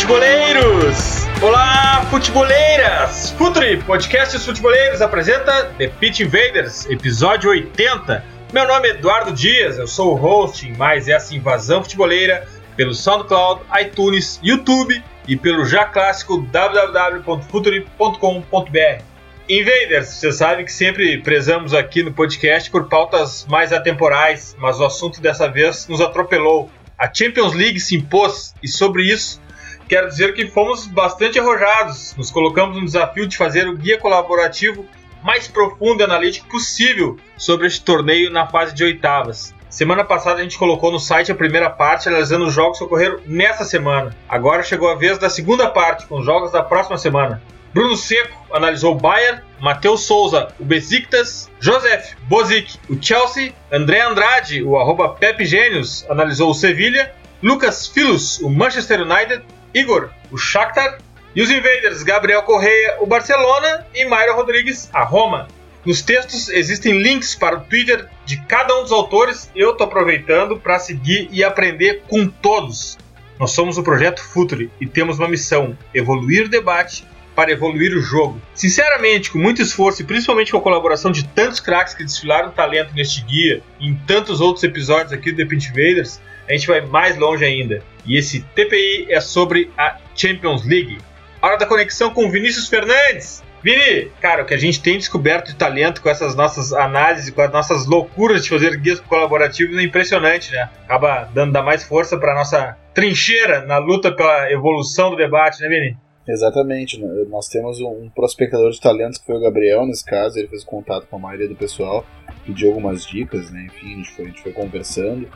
Futeboleiros! Olá, futeboleiras! Futuri, podcasts futeboleiros apresenta The Pitch Invaders, episódio 80. Meu nome é Eduardo Dias, eu sou o host em mais essa invasão futeboleira pelo SoundCloud, iTunes, YouTube e pelo já clássico www.futuri.com.br. Invaders, você sabe que sempre prezamos aqui no podcast por pautas mais atemporais, mas o assunto dessa vez nos atropelou. A Champions League se impôs e sobre isso quero dizer que fomos bastante arrojados. Nos colocamos no desafio de fazer o guia colaborativo mais profundo e analítico possível sobre este torneio na fase de oitavas. Semana passada a gente colocou no site a primeira parte analisando os jogos que ocorreram nessa semana. Agora chegou a vez da segunda parte, com os jogos da próxima semana. Bruno Seco analisou o Bayern, Matheus Souza, o Besiktas, Joseph Bozic, o Chelsea, André Andrade, o arroba Pepe Gênios, analisou o Sevilha, Lucas Filos, o Manchester United, Igor, o Shakhtar, e os Invaders, Gabriel Correia, o Barcelona e Mayra Rodrigues, a Roma. Nos textos existem links para o Twitter de cada um dos autores. Eu estou aproveitando para seguir e aprender com todos. Nós somos o Projeto Futuri e temos uma missão: evoluir o debate para evoluir o jogo. Sinceramente, com muito esforço e principalmente com a colaboração de tantos craques que desfilaram talento neste guia e em tantos outros episódios aqui do The Invaders, a gente vai mais longe ainda. E esse TPI é sobre a Champions League. Hora da conexão com Vinícius Fernandes. Vini, cara, o que a gente tem descoberto de talento com essas nossas análises, com as nossas loucuras de fazer guias colaborativos é impressionante, né? Acaba dando dar mais força para nossa trincheira na luta pela evolução do debate, né, Vini? Exatamente, né? nós temos um prospectador de talentos que foi o Gabriel nesse caso, ele fez contato com a maioria do pessoal, pediu algumas dicas, né? enfim, a gente, foi, a gente foi conversando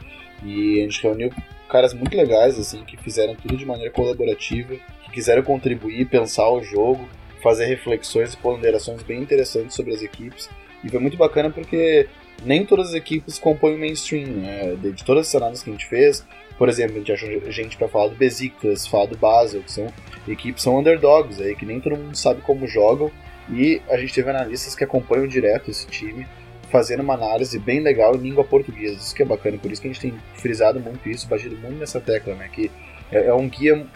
e a gente reuniu caras muito legais, assim, que fizeram tudo de maneira colaborativa, que quiseram contribuir, pensar o jogo, fazer reflexões e ponderações bem interessantes sobre as equipes, e foi muito bacana porque nem todas as equipes compõem o mainstream, né? de, todas as análises que a gente fez, por exemplo, a gente achou gente para falar do Besiktas, falar do Basel, que são equipes são underdogs aí, que nem todo mundo sabe como jogam. E a gente teve analistas que acompanham direto esse time, fazendo uma análise bem legal em língua portuguesa. Isso que é bacana, por isso que a gente tem frisado muito isso, batido muito nessa tecla, né? Que é, é um guia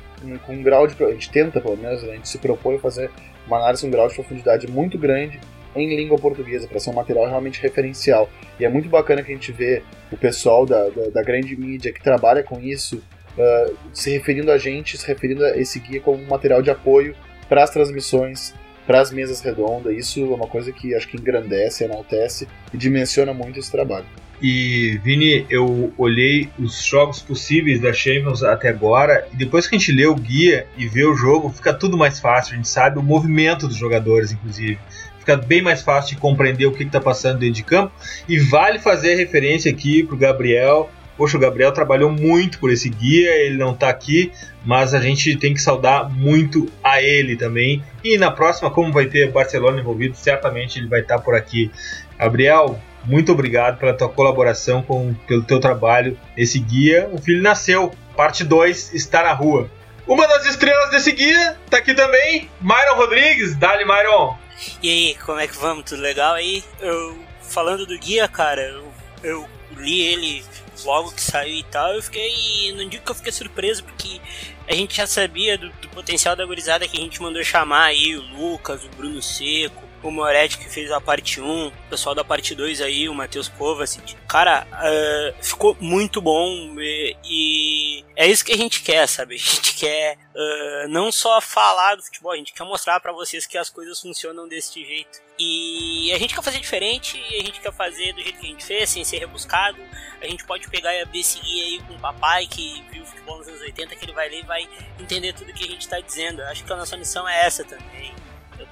com um grau de. A gente tenta, pelo menos, a gente se propõe a fazer uma análise com um grau de profundidade muito grande em língua portuguesa, para ser um material realmente referencial. E é muito bacana que a gente vê o pessoal da, da, da grande mídia que trabalha com isso uh, se referindo a gente, se referindo a esse guia como um material de apoio para as transmissões, para as mesas redondas. Isso é uma coisa que acho que engrandece, enaltece e dimensiona muito esse trabalho. E Vini, eu olhei os jogos possíveis da Champions até agora, e depois que a gente lê o guia e vê o jogo, fica tudo mais fácil. A gente sabe o movimento dos jogadores, inclusive fica bem mais fácil de compreender o que está passando dentro de campo. E vale fazer referência aqui para o Gabriel. Poxa, o Gabriel trabalhou muito por esse guia, ele não está aqui, mas a gente tem que saudar muito a ele também. E na próxima, como vai ter Barcelona envolvido, certamente ele vai estar tá por aqui. Gabriel, muito obrigado pela tua colaboração, com, pelo teu trabalho nesse guia. O filho nasceu, parte 2 está na rua. Uma das estrelas desse guia está aqui também, Myron Rodrigues. Dali, Myron. E aí, como é que vamos? Tudo legal aí? Eu, falando do guia, cara, eu, eu li ele logo que saiu e tal, eu fiquei. Não digo que eu fiquei surpreso, porque a gente já sabia do, do potencial da gurizada que a gente mandou chamar aí, o Lucas, o Bruno Seco, o Moretti que fez a parte 1, o pessoal da parte 2 aí, o Matheus Kovacic. Cara, uh, ficou muito bom e, e, é isso que a gente quer, sabe? A gente quer uh, não só falar do futebol, a gente quer mostrar para vocês que as coisas funcionam desse jeito. E a gente quer fazer diferente, a gente quer fazer do jeito que a gente fez, sem ser rebuscado. A gente pode pegar e abrir seguir aí com o papai que viu futebol nos anos 80, que ele vai ler e vai entender tudo que a gente tá dizendo. Acho que a nossa missão é essa também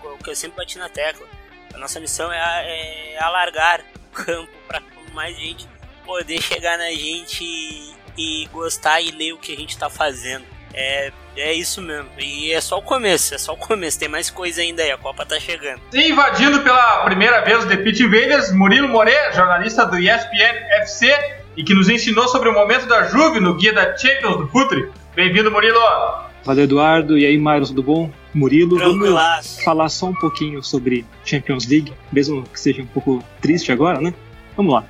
o que eu sempre bati na tecla. A nossa missão é, é alargar o campo para mais gente poder chegar na gente e, e, gostar e ler o que a gente está fazendo. É, é isso mesmo. E é só o começo, é só o começo. Tem mais coisa ainda aí, a Copa tá chegando. E invadindo pela primeira vez o The Pit Invaders, Murilo Moreira, jornalista do ESPN FC e que nos ensinou sobre o momento da Juve no guia da Champions do Futre. Bem-vindo, Murilo! Valeu, Eduardo. E aí, Myros, tudo bom? Murilo, vamos falar só um pouquinho sobre Champions League, mesmo que seja um pouco triste agora, né? Vamos lá.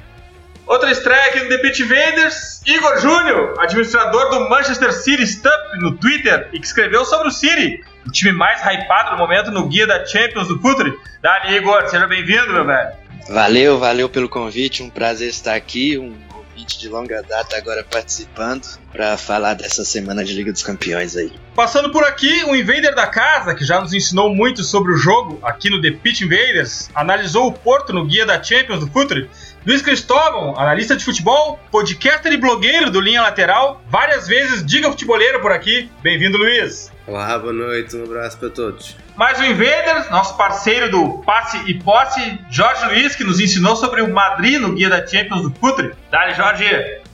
Outra estreia aqui no The Pit Invaders, Igor Júnior, administrador do Manchester City Stuff no Twitter e que escreveu sobre o City, o time mais hypado no momento no guia da Champions do Futre. Dali, Igor, seja bem-vindo, meu velho. Valeu, valeu pelo convite, um prazer estar aqui, um ouvinte de longa data agora participando para falar dessa semana de Liga dos Campeões aí. Passando por aqui, o Invader da casa, que já nos ensinou muito sobre o jogo aqui no The Pitch Invaders, analisou o Porto no guia da Champions do Futre Luiz Cristóvão, analista de futebol, podcaster e blogueiro do Linha Lateral, várias vezes diga futeboleiro por aqui. Bem-vindo, Luiz. Olá, boa noite, um abraço para todos. Mais um Invader, nosso parceiro do Passe e Posse, Jorge Luiz, que nos ensinou sobre o Madrid no guia da Champions do Futre. Dale, Jorge.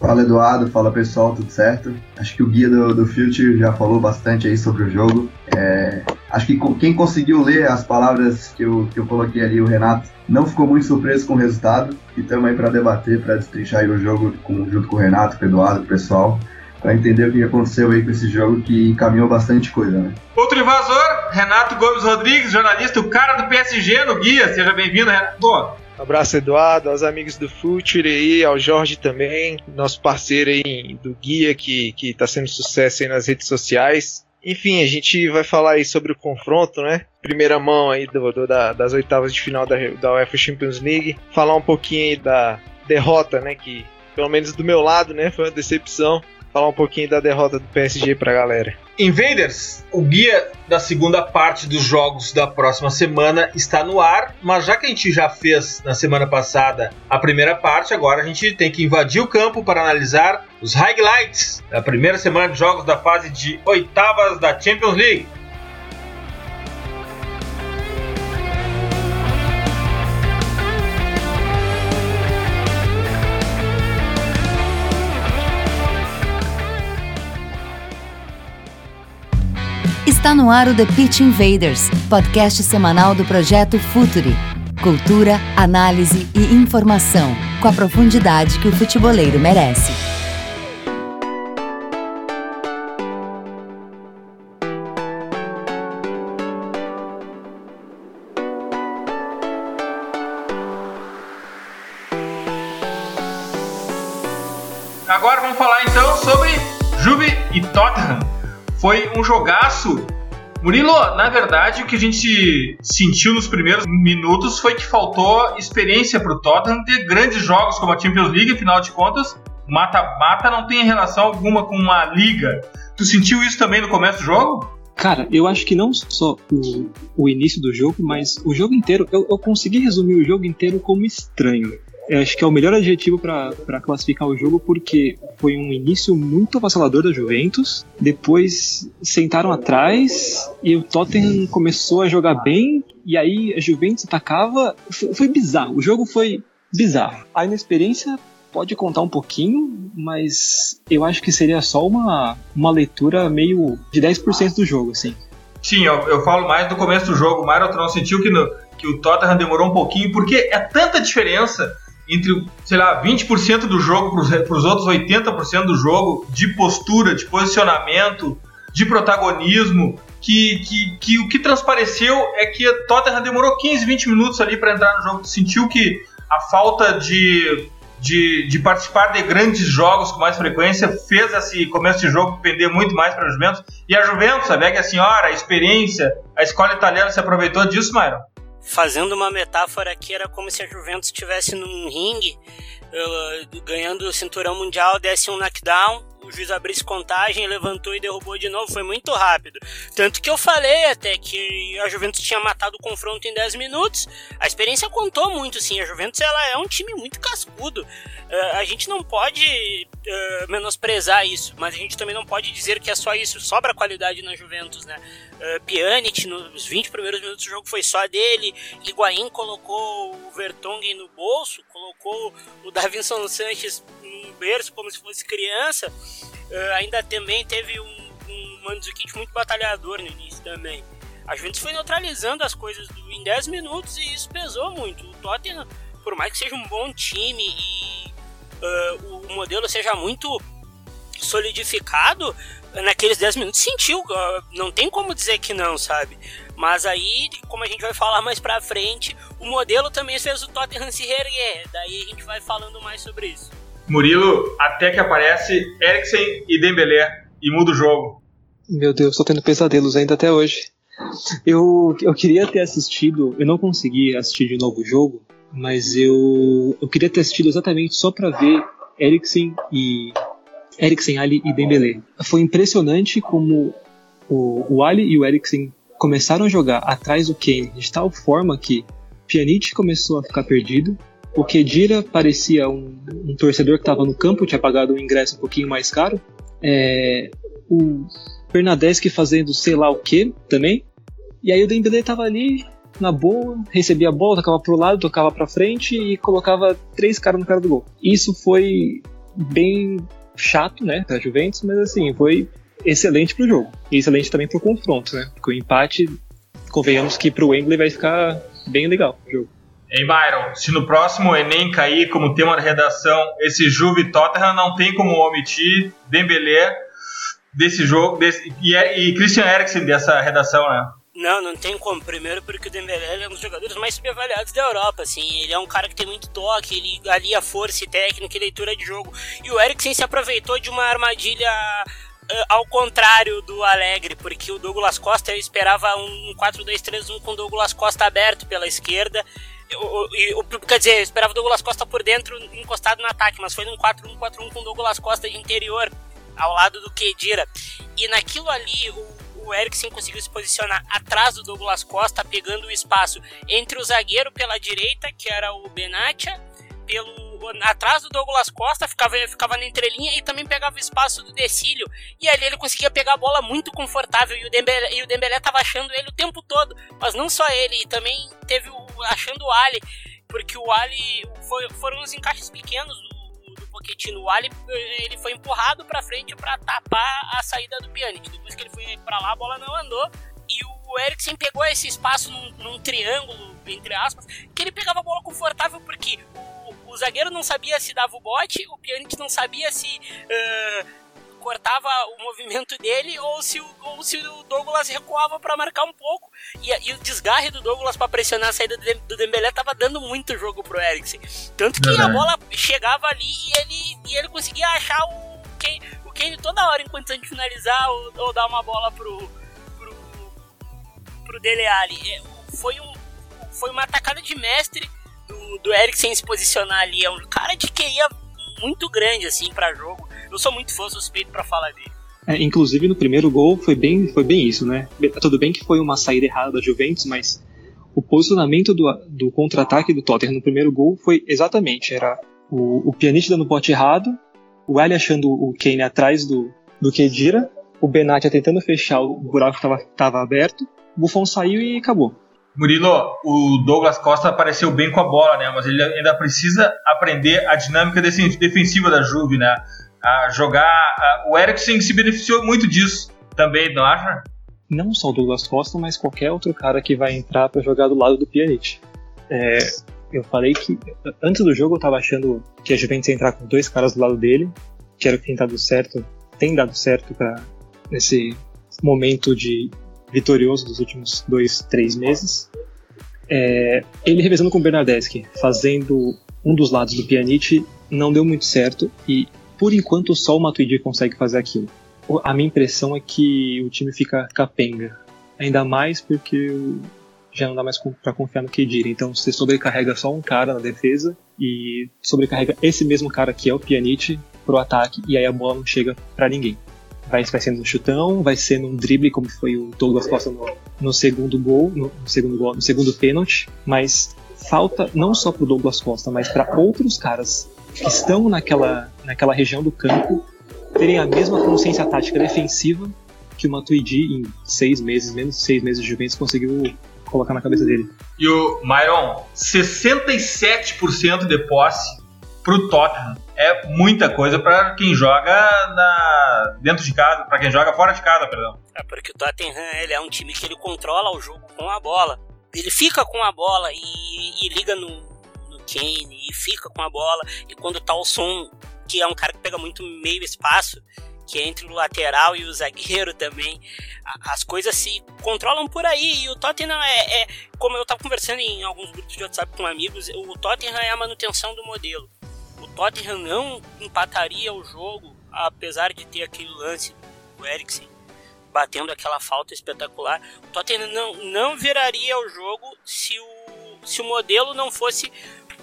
Fala, Eduardo. Fala, pessoal, tudo certo? Acho que o guia do, do Future já falou bastante aí sobre o jogo. É, acho que quem conseguiu ler as palavras que eu, que eu coloquei ali, o Renato, não ficou muito surpreso com o resultado. E estamos aí para debater, para destrinchar o jogo com, junto com o Renato, com o Eduardo, com o pessoal, para entender o que aconteceu aí com esse jogo que encaminhou bastante coisa, né? Outro invasor, Renato Gomes Rodrigues, jornalista, o cara do PSG no guia. Seja bem-vindo, Renato. Abraço, Eduardo, aos amigos do Future aí, ao Jorge também, nosso parceiro aí do Guia, que, que tá sendo sucesso aí nas redes sociais. Enfim, a gente vai falar aí sobre o confronto, né? Primeira mão aí do, do da, das oitavas de final da, da UEFA Champions League. Falar um pouquinho aí da derrota, né? Que, pelo menos do meu lado, né? Foi uma decepção. Falar um pouquinho da derrota do PSG pra galera. Invaders, o guia da segunda parte dos jogos da próxima semana está no ar, mas já que a gente já fez na semana passada a primeira parte, agora a gente tem que invadir o campo para analisar os highlights da primeira semana de jogos da fase de oitavas da Champions League. Está no ar o The Pitch Invaders, podcast semanal do projeto Futuri. Cultura, análise e informação, com a profundidade que o futeboleiro merece. Agora vamos falar então sobre Juve e Tottenham foi um jogaço. Murilo, na verdade, o que a gente sentiu nos primeiros minutos foi que faltou experiência para o Tottenham ter grandes jogos como a Champions League, afinal de contas, mata-mata não tem relação alguma com uma liga. Tu sentiu isso também no começo do jogo? Cara, eu acho que não só o, o início do jogo, mas o jogo inteiro. Eu, eu consegui resumir o jogo inteiro como estranho. Eu acho que é o melhor adjetivo para classificar o jogo, porque foi um início muito avassalador da Juventus. Depois sentaram atrás e o Tottenham começou a jogar bem. E aí a Juventus atacava. Foi, foi bizarro. O jogo foi bizarro. A inexperiência pode contar um pouquinho, mas eu acho que seria só uma, uma leitura meio de 10% do jogo, assim. Sim, eu, eu falo mais do começo do jogo. O não sentiu que, no, que o Tottenham demorou um pouquinho, porque é tanta diferença entre, sei lá, 20% do jogo para os outros 80% do jogo, de postura, de posicionamento, de protagonismo, que, que, que o que transpareceu é que a Tottenham demorou 15, 20 minutos ali para entrar no jogo. Sentiu que a falta de, de, de, participar de grandes jogos com mais frequência fez esse começo de jogo pender muito mais para a Juventus. E a Juventus, a velha senhora, a experiência, a escola italiana se aproveitou disso, Myron? Fazendo uma metáfora aqui, era como se a Juventus estivesse num ringue, uh, ganhando o cinturão mundial, desse um knockdown, o juiz abrisse contagem, levantou e derrubou de novo, foi muito rápido. Tanto que eu falei até que a Juventus tinha matado o confronto em 10 minutos. A experiência contou muito, sim. A Juventus ela é um time muito cascudo. Uh, a gente não pode uh, menosprezar isso, mas a gente também não pode dizer que é só isso. Sobra qualidade na Juventus, né? Uh, Pjanic, nos 20 primeiros minutos do jogo foi só dele. Higuaín colocou o Vertonghen no bolso, colocou o Davinson Sanches no berço como se fosse criança. Uh, ainda também teve um, um Mandzukic muito batalhador no início também. A Juventus foi neutralizando as coisas em 10 minutos e isso pesou muito. O Tottenham, por mais que seja um bom time e uh, o modelo seja muito solidificado, naqueles 10 minutos sentiu. Uh, não tem como dizer que não, sabe? Mas aí, como a gente vai falar mais pra frente, o modelo também fez o Tottenham se reerguer. Daí a gente vai falando mais sobre isso. Murilo, até que aparece Eriksen e Dembélé e muda o jogo. Meu Deus, tô tendo pesadelos ainda até hoje. Eu, eu queria ter assistido, eu não consegui assistir de novo o jogo, mas eu, eu queria ter assistido exatamente só para ver Eriksen e Eriksen, Ali e Dembélé. Foi impressionante como o, o Ali e o Eriksen começaram a jogar atrás do Kane de tal forma que Pjanic começou a ficar perdido, o Kedira parecia um, um torcedor que estava no campo, tinha pagado um ingresso um pouquinho mais caro, é, o Bernadeschi fazendo sei lá o que também, e aí o Dembélé estava ali na boa, recebia a bola, tocava pro lado, tocava pra frente e colocava três caras no cara do gol. Isso foi bem chato, né, pra Juventus, mas assim, foi excelente pro jogo. E excelente também pro confronto, né? Porque o empate, convenhamos que pro Wembley vai ficar bem legal o jogo. Hein, Byron? Se no próximo Enem cair como tema da redação esse Juve Tottenham, não tem como omitir Dembélé desse jogo desse, e, é, e Christian Eriksen dessa redação, né? Não, não tem como. Primeiro porque o Dembélé é um dos jogadores mais subavaliados da Europa, assim. Ele é um cara que tem muito toque, ele alia força e técnica e leitura de jogo. E o Eriksen se aproveitou de uma armadilha uh, ao contrário do Alegre, porque o Douglas Costa eu esperava um 4-2-3-1 com o Douglas Costa aberto pela esquerda. Eu, eu, quer dizer, eu esperava o Douglas Costa por dentro, encostado no ataque, mas foi num 4-1-4-1 com o Douglas Costa de interior, ao lado do Kedira. E naquilo ali, o o Eriksen conseguiu se posicionar atrás do Douglas Costa, pegando o espaço entre o zagueiro pela direita, que era o Benatia, pelo atrás do Douglas Costa, ficava, ficava na entrelinha e também pegava o espaço do Decílio. E ali ele conseguia pegar a bola muito confortável e o Dembélé, e o Dembélé tava achando ele o tempo todo. Mas não só ele, e também teve o, achando o Ali, porque o Ali foi, foram uns encaixes pequenos Pochettino. O Ali ele foi empurrado para frente para tapar a saída do Pjanic. Depois que ele foi para lá, a bola não andou e o Eriksen pegou esse espaço num, num, triângulo, entre aspas, que ele pegava a bola confortável porque o, o zagueiro não sabia se dava o bote, o Pjanic não sabia se uh, cortava o movimento dele ou se o, ou se o Douglas recuava para marcar um pouco. E, e, o desgarre do Douglas para pressionar a saída do Dembélé tava dando muito jogo pro Eriksen. Tanto que a bola chegava ali e ele, e ele conseguia achar o Kane, o Kane toda hora enquanto a gente finalizar ou, ou dar uma bola pro, pro, pro Dele Alli. É, foi, um, foi uma atacada de mestre do, do Eriksen se posicionar ali. É um cara de QI muito grande assim para jogo eu sou muito fã suspeito para falar dele. É, inclusive no primeiro gol foi bem, foi bem isso, né? Tudo bem que foi uma saída errada da Juventus, mas o posicionamento do, do contra-ataque do Tottenham no primeiro gol foi exatamente, era o, o Pjanic dando o bote errado, o Ali achando o Kane atrás do, do Kedira, o Benatia tentando fechar o buraco que estava aberto, o Buffon saiu e acabou. Murilo, o Douglas Costa apareceu bem com a bola, né? Mas ele ainda precisa aprender a dinâmica defensiva da Juve, né? A jogar. O Eriksen se beneficiou muito disso também, não acha? Não só o Douglas Costa, mas qualquer outro cara que vai entrar para jogar do lado do Pjanic. É, eu falei que antes do jogo eu tava achando que a Juventus ia entrar com dois caras do lado dele, que era o que tem dado certo, tem dado certo para nesse momento de vitorioso dos últimos dois, três meses. É, ele revezando com o Bernardeschi, fazendo um dos lados do Pjanic, não deu muito certo e por enquanto só o Matuidi consegue fazer aquilo. A minha impressão é que o time fica capenga. Ainda mais porque já não dá mais para confiar no Kedira. Então você sobrecarrega só um cara na defesa e sobrecarrega esse mesmo cara que é o Pjanic pro ataque e aí a bola não chega para ninguém. Vai, vai ser no chutão, vai ser num drible como foi o Douglas Costa no, no segundo gol, no, no, segundo gol, no segundo pênalti, mas falta não só pro Douglas Costa, mas para outros caras que estão naquela, naquela região do campo terem a mesma consciência tática defensiva que o Matuidi em seis meses, menos de seis meses de Juventus, conseguiu colocar na cabeça dele. E o Myron, 67% de posse pro Tottenham. É muita coisa para quem joga na, dentro de casa, para quem joga fora de casa, perdão. É porque o Tottenham ele é um time que ele controla o jogo com a bola. Ele fica com a bola e, e liga no, no Kane e fica com a bola. E quando tá o som, que é um cara que pega muito meio espaço, que é entre o lateral e o zagueiro também. As coisas se controlam por aí. E o Tottenham é, é, como eu estava conversando em alguns grupos de WhatsApp com amigos, o Tottenham é a manutenção do modelo. O Tottenham não empataria o jogo, apesar de ter aquele lance do Eriksen batendo aquela falta espetacular. O Tottenham não, não viraria o jogo se o, se o modelo não fosse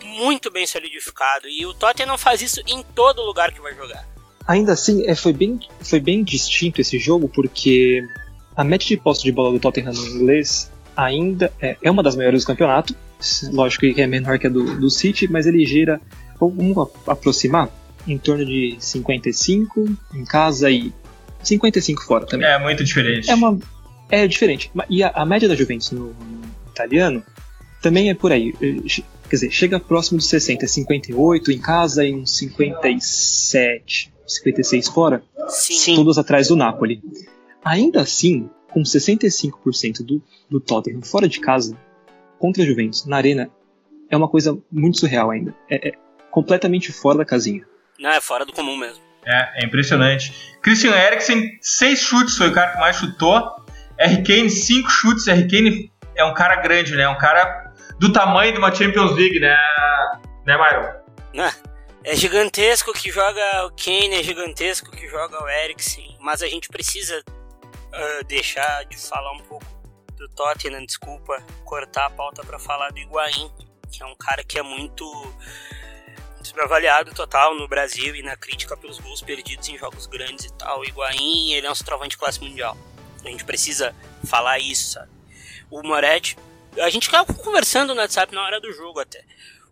muito bem solidificado. E o Tottenham faz isso em todo lugar que vai jogar. Ainda assim, é, foi, bem, foi bem distinto esse jogo, porque a média de posse de bola do Tottenham no inglês ainda é, é uma das maiores do campeonato. Lógico que é menor que a do, do City, mas ele gira, vamos aproximar, em torno de 55 em casa e 55 fora também. É muito diferente. É, uma, é diferente. E a, a média da Juventus no, no, italiano também é por aí. Quer dizer, chega próximo de 60, 58 em casa e uns 57. 56 fora, Sim. todos atrás do Napoli. Ainda assim, com 65% do, do Tottenham fora de casa, contra a Juventus, na Arena, é uma coisa muito surreal ainda. É, é completamente fora da casinha. Não, é fora do comum mesmo. É, é impressionante. Christian Eriksen, seis chutes, foi o cara que mais chutou. R. Kane, cinco chutes. R. Kane é um cara grande, né? É um cara do tamanho de uma Champions League, né, né Myron? Né? É gigantesco que joga o Kane, é gigantesco que joga o Eriksen, mas a gente precisa uh, deixar de falar um pouco do Tottenham, desculpa, cortar a pauta para falar do Higuaín, que é um cara que é muito avaliado total no Brasil e na crítica pelos gols perdidos em jogos grandes e tal. O Higuaín, ele é um centroavante de classe mundial. A gente precisa falar isso, sabe? O Moretti, a gente ficava conversando no WhatsApp na hora do jogo até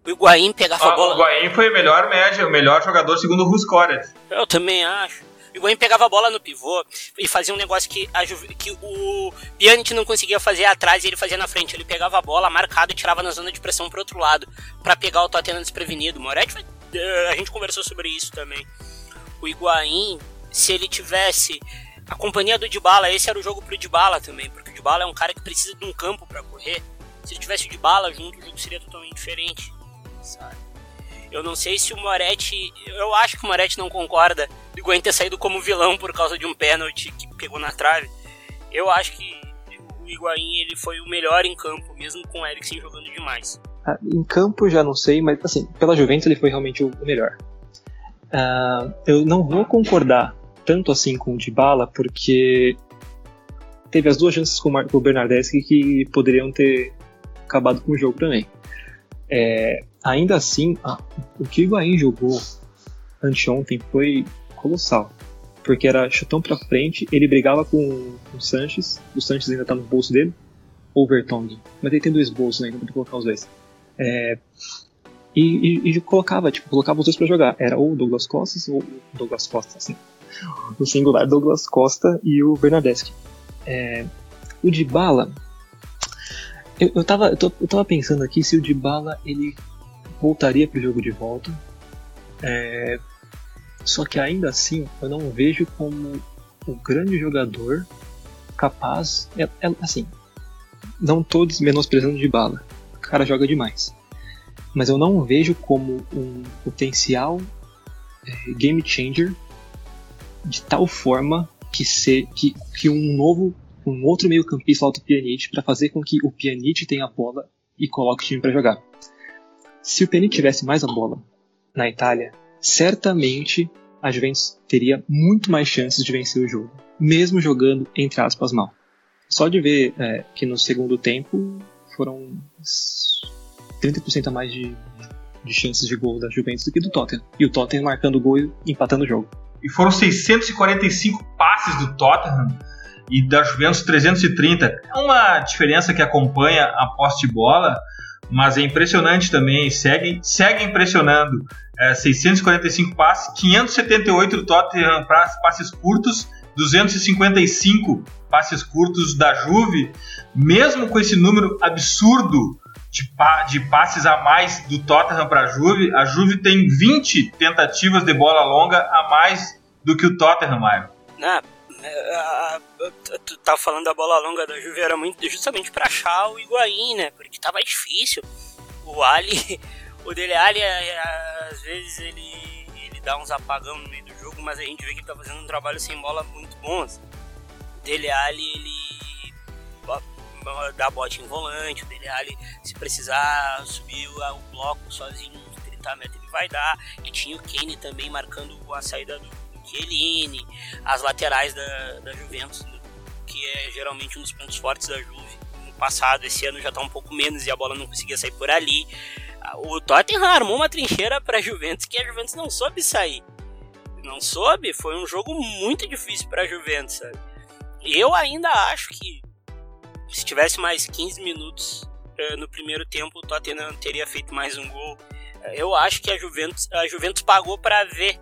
o Higuaín pegava ah, a bola. O Higuaín foi o melhor média, o melhor jogador segundo o Ruscoret. Eu também acho. O Higuaín pegava a bola no pivô e fazia um negócio que, a, que o Pjanic não conseguia fazer atrás e ele fazia na frente. Ele pegava a bola marcado e tirava na zona de pressão pro outro lado para pegar o Tottenham desprevenido. Moretti, eh, a gente conversou sobre isso também. O Higuaín, se ele tivesse a companhia do Dybala, esse era o jogo pro Dybala também, porque o Dybala é um cara que precisa de um campo para correr. Se ele tivesse o Dybala junto, o jogo seria totalmente diferente sabe? Eu não sei se o Moretti. Eu acho que o Moretti não concorda de Gwen ter saído como vilão por causa de um pênalti que pegou na trave. Eu acho que o Higuaín ele foi o melhor em campo, mesmo com o Eriksen jogando demais. Ah, em campo já não sei, mas assim, pela Juventus ele foi realmente o melhor. Uh, eu não vou concordar tanto assim com o Dybala, porque teve as duas chances com o Bernardeschi que poderiam ter acabado com o jogo também. É, ainda assim, o que o Higuaín jogou anteontem foi colossal. Porque era chutão pra frente, ele brigava com, com o Sanches, o Sanches ainda tá no bolso dele, ou o Vertonghen. Mas ele tem dois bolsos ainda, pra colocar os dois. É, e, e, e, colocava, tipo, colocava os dois para jogar. Era ou o Douglas Costa ou o Douglas Costa, assim. O singular Douglas Costa e o Bernardeschi. É, o Dybala, eu, eu, tava, eu, tô, eu tava pensando aqui se o Dybala ele voltaria pro jogo de volta. É, só que ainda assim eu não vejo como o grande jogador capaz. É, é, assim, não todos menosprezando de bala. O cara joga demais. Mas eu não vejo como um potencial é, game changer de tal forma que, ser, que, que um novo um outro meio-campista alto Pjanic para fazer com que o Pjanic tenha a bola e coloque o time para jogar. Se o Pjanic tivesse mais a bola na Itália, certamente a Juventus teria muito mais chances de vencer o jogo, mesmo jogando entre aspas mal. Só de ver é, que no segundo tempo foram 30% a mais de, de chances de gol da Juventus do que do Tottenham. E o Tottenham marcando gol e empatando o jogo. E foram 645 passes do Tottenham e da Juventus 330. É uma diferença que acompanha a posse de bola, mas é impressionante também, segue, segue impressionando. É, 645 passes, 578 do Tottenham passes curtos, 255 passes curtos da Juve, mesmo com esse número absurdo de, de passes a mais do Tottenham para a Juve, a Juve tem 20 tentativas de bola longa a mais do que o Tottenham, Maio. Tu tá falando da bola longa da Juve era muito justamente para achar o Higuaín, né? Porque tava difícil. O Ali, o Dele Ali, é, é, às vezes ele, ele dá uns apagão no meio do jogo, mas a gente vê que ele tá fazendo um trabalho sem bola muito bom. Assim. O Dele Ali, ele dá bote em volante, o Dele Ali, se precisar subir o bloco sozinho uns 30 metros, ele vai dar. E tinha o Kane também marcando a saída do Chiellini, as laterais da, da Juventus, que é geralmente um dos pontos fortes da Juve. No passado, esse ano já está um pouco menos e a bola não conseguia sair por ali. O Tottenham armou uma trincheira para a Juventus que a Juventus não soube sair. Não soube, foi um jogo muito difícil para a Juventus, sabe? Eu ainda acho que se tivesse mais 15 minutos uh, no primeiro tempo, o Tottenham teria feito mais um gol. Uh, eu acho que a Juventus, a Juventus pagou para ver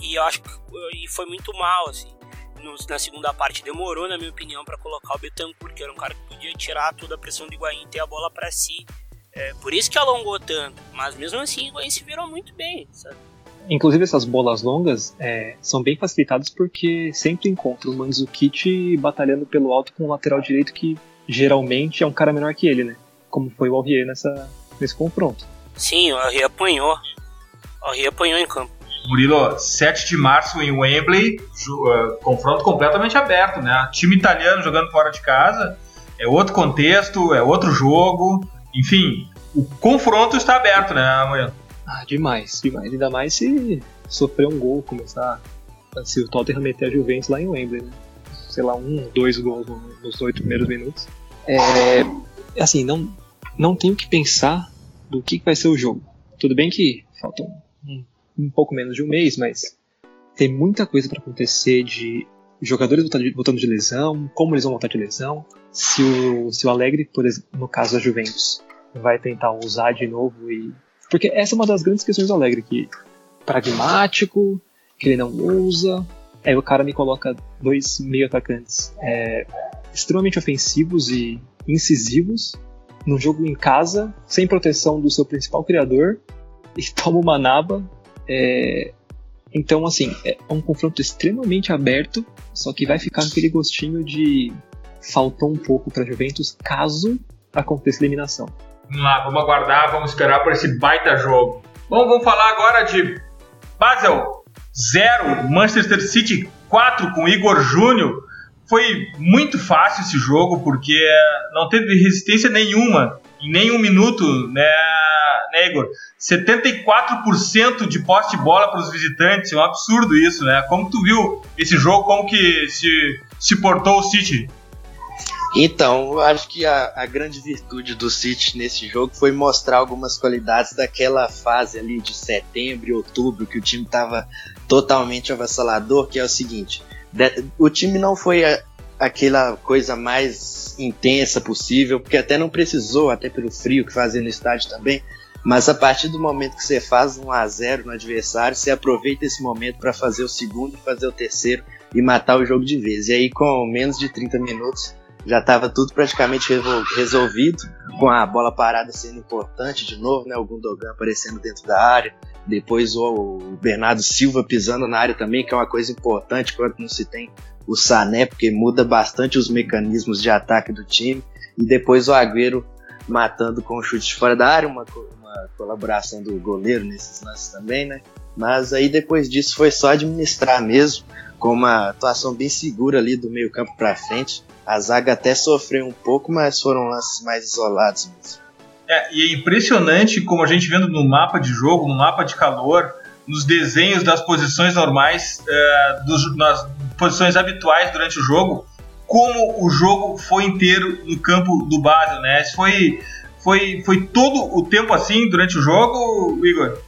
e eu acho que e foi muito mal, assim. No, na segunda parte demorou, na minha opinião, para colocar o Betancourt, que era um cara que podia tirar toda a pressão do Higuaín e ter a bola para si. É, por isso que alongou tanto. Mas mesmo assim, o Higuaín se virou muito bem, sabe? Inclusive essas bolas longas é, são bem facilitadas porque sempre encontra o Mandzukic batalhando pelo alto com o lateral direito que geralmente é um cara menor que ele, né? Como foi o Aurier nessa, nesse confronto. Sim, o Aurier apanhou. O Aurier apanhou em campo. Murilo, 7 de março em Wembley, uh, confronto completamente aberto, né? Time italiano jogando fora de casa, é outro contexto, é outro jogo, enfim, o confronto está aberto, né, amanhã? Ah, demais, demais. Ainda mais se sofrer um gol, começar. Se o Tottenham meter a Juventus lá em Wembley, né? Sei lá, um, dois gols nos oito primeiros minutos. É. Assim, não, não tenho que pensar do que vai ser o jogo. Tudo bem que faltam um um pouco menos de um mês, mas tem muita coisa para acontecer de jogadores voltando de lesão, como eles vão voltar de lesão, se o, se o Alegre, por exemplo, no caso da Juventus, vai tentar usar de novo e. Porque essa é uma das grandes questões do Alegre, que pragmático, que ele não usa. Aí o cara me coloca dois meio atacantes é, extremamente ofensivos e incisivos num jogo em casa, sem proteção do seu principal criador, e toma uma naba é, então, assim, é um confronto extremamente aberto, só que vai ficar aquele gostinho de faltou um pouco para Juventus caso aconteça eliminação. Vamos lá, vamos aguardar, vamos esperar por esse baita jogo. Bom, vamos falar agora de Basel 0, Manchester City 4 com Igor Júnior. Foi muito fácil esse jogo porque não teve resistência nenhuma em nenhum minuto, né, né Igor? 74% de posse de bola para os visitantes, é um absurdo isso, né? Como tu viu esse jogo, como que se, se portou o City? Então, eu acho que a, a, grande virtude do City nesse jogo foi mostrar algumas qualidades daquela fase ali de setembro e outubro, que o time estava totalmente avassalador, que é o seguinte, o time não foi a, aquela coisa mais intensa possível, porque até não precisou, até pelo frio que fazia no estádio também, mas a partir do momento que você faz um a 0 no adversário, você aproveita esse momento para fazer o segundo, fazer o terceiro e matar o jogo de vez. E aí, com menos de 30 minutos, já estava tudo praticamente resolvido, com a bola parada sendo importante de novo, né? O Gundogan aparecendo dentro da área, depois o Bernardo Silva pisando na área também, que é uma coisa importante quando não se tem o Sané, porque muda bastante os mecanismos de ataque do time, e depois o Agüero matando com o chute de fora da área, uma, uma colaboração do goleiro nesses lances também, né? Mas aí depois disso foi só administrar mesmo, com uma atuação bem segura ali do meio campo para frente. A zaga até sofreu um pouco, mas foram lances mais isolados mesmo. É, e é impressionante como a gente vendo no mapa de jogo, no mapa de calor, nos desenhos das posições normais, é, dos, nas posições habituais durante o jogo, como o jogo foi inteiro no campo do Basel, né? Foi foi, foi todo o tempo assim durante o jogo, Igor?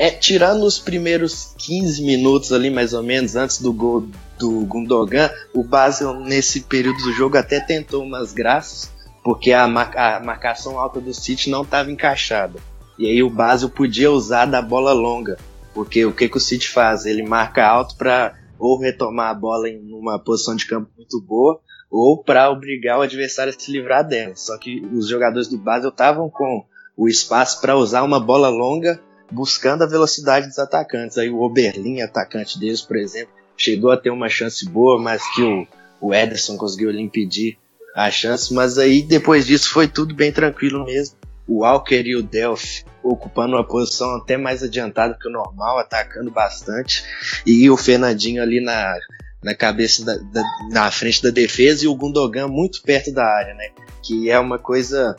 É, tirando os primeiros 15 minutos ali, mais ou menos, antes do gol do Gundogan, o Basel nesse período do jogo até tentou umas graças, porque a, a marcação alta do City não estava encaixada. E aí o Basel podia usar da bola longa, porque o que, que o City faz? Ele marca alto para ou retomar a bola em uma posição de campo muito boa, ou para obrigar o adversário a se livrar dela. Só que os jogadores do Basel estavam com o espaço para usar uma bola longa buscando a velocidade dos atacantes. Aí o Oberlin, atacante deles, por exemplo, chegou a ter uma chance boa, mas que o, o Ederson conseguiu lhe impedir a chance. Mas aí depois disso foi tudo bem tranquilo mesmo. O Walker e o Delphi ocupando uma posição até mais adiantada que o normal, atacando bastante. E o Fernandinho ali na, na cabeça da, da, na frente da defesa e o Gundogan muito perto da área, né? Que é uma coisa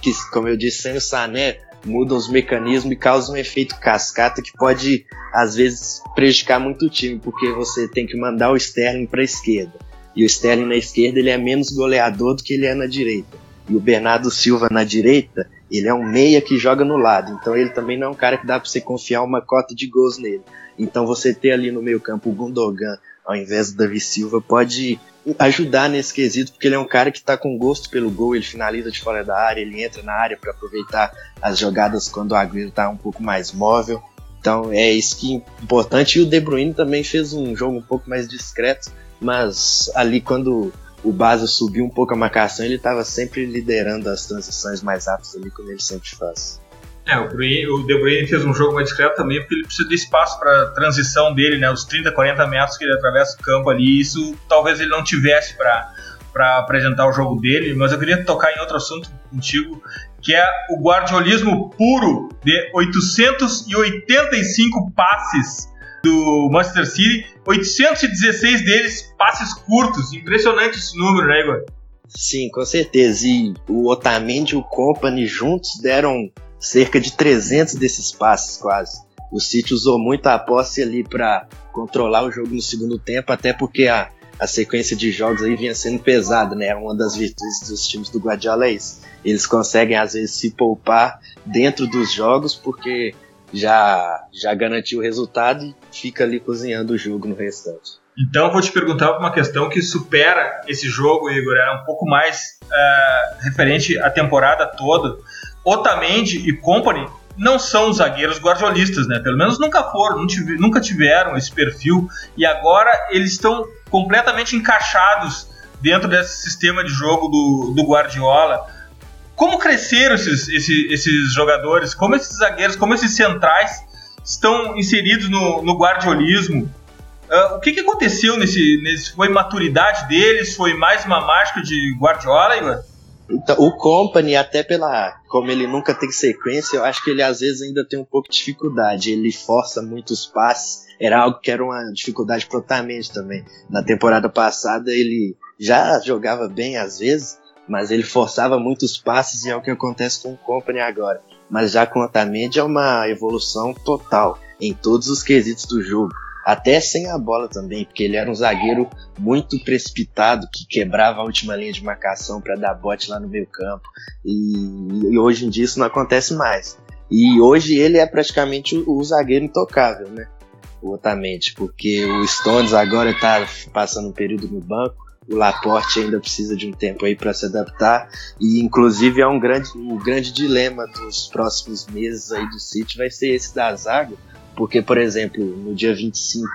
que, como eu disse, sem o Sané, mudam os mecanismos e causam um efeito cascata que pode, às vezes, prejudicar muito o time, porque você tem que mandar o Sterling para a esquerda. E o Sterling na esquerda ele é menos goleador do que ele é na direita. E o Bernardo Silva na direita, ele é um meia que joga no lado. Então ele também não é um cara que dá para você confiar uma cota de gols nele. Então você ter ali no meio campo o Gundogan ao invés do Davi Silva pode ajudar nesse quesito, porque ele é um cara que está com gosto pelo gol, ele finaliza de fora da área, ele entra na área para aproveitar as jogadas quando o Agüero está um pouco mais móvel. Então é isso que é importante. E o De Bruyne também fez um jogo um pouco mais discreto, mas ali quando o Basel subiu um pouco a marcação, ele estava sempre liderando as transições mais rápidas ali, como ele sempre faz. É, o, Bruyne, o De Bruyne fez um jogo mais discreto também, porque ele precisa de espaço para transição dele, né? Os 30, 40 metros que ele atravessa o campo ali, isso talvez ele não tivesse para apresentar o jogo dele, mas eu queria tocar em outro assunto contigo, que é o guardiolismo puro de 885 passes do Manchester City, 816 deles passes curtos. Impressionante esse número, né, Igor? Sim, com certeza. E o Otamendi e o Company juntos deram cerca de 300 desses passes quase. O City usou muito a posse ali para controlar o jogo no segundo tempo, até porque a, a sequência de jogos aí vinha sendo pesada, né? Uma das virtudes dos times do Guardiola é isso. Eles conseguem às vezes se poupar dentro dos jogos porque já já garantiu o resultado e fica ali cozinhando o jogo no restante. Então vou te perguntar uma questão que supera esse jogo, Igor, é um pouco mais uh, referente à temporada toda. Otamendi e Company não são zagueiros guardiolistas, né? Pelo menos nunca foram, nunca tiveram esse perfil e agora eles estão completamente encaixados dentro desse sistema de jogo do, do Guardiola. Como cresceram esses, esses, esses, jogadores? Como esses zagueiros, como esses centrais estão inseridos no, no guardiolismo? Uh, o que, que aconteceu nesse, nesse. Foi maturidade deles? Foi mais uma mágica de Guardiola, Igor? Então, o Company, até pela. Como ele nunca tem sequência, eu acho que ele às vezes ainda tem um pouco de dificuldade. Ele força muitos passes. Era algo que era uma dificuldade pro Otamendi também. Na temporada passada ele já jogava bem às vezes, mas ele forçava muitos passes e é o que acontece com o Company agora. Mas já com o Otamendi é uma evolução total em todos os quesitos do jogo até sem a bola também, porque ele era um zagueiro muito precipitado que quebrava a última linha de marcação para dar bote lá no meio campo. E, e, hoje em dia isso não acontece mais. E hoje ele é praticamente o, o zagueiro intocável, né? O Otamendi, porque o Stones agora está passando um período no banco. O Laporte ainda precisa de um tempo aí para se adaptar e inclusive é um grande, um grande dilema dos próximos meses aí do City vai ser esse da zaga, porque, por exemplo, no dia 25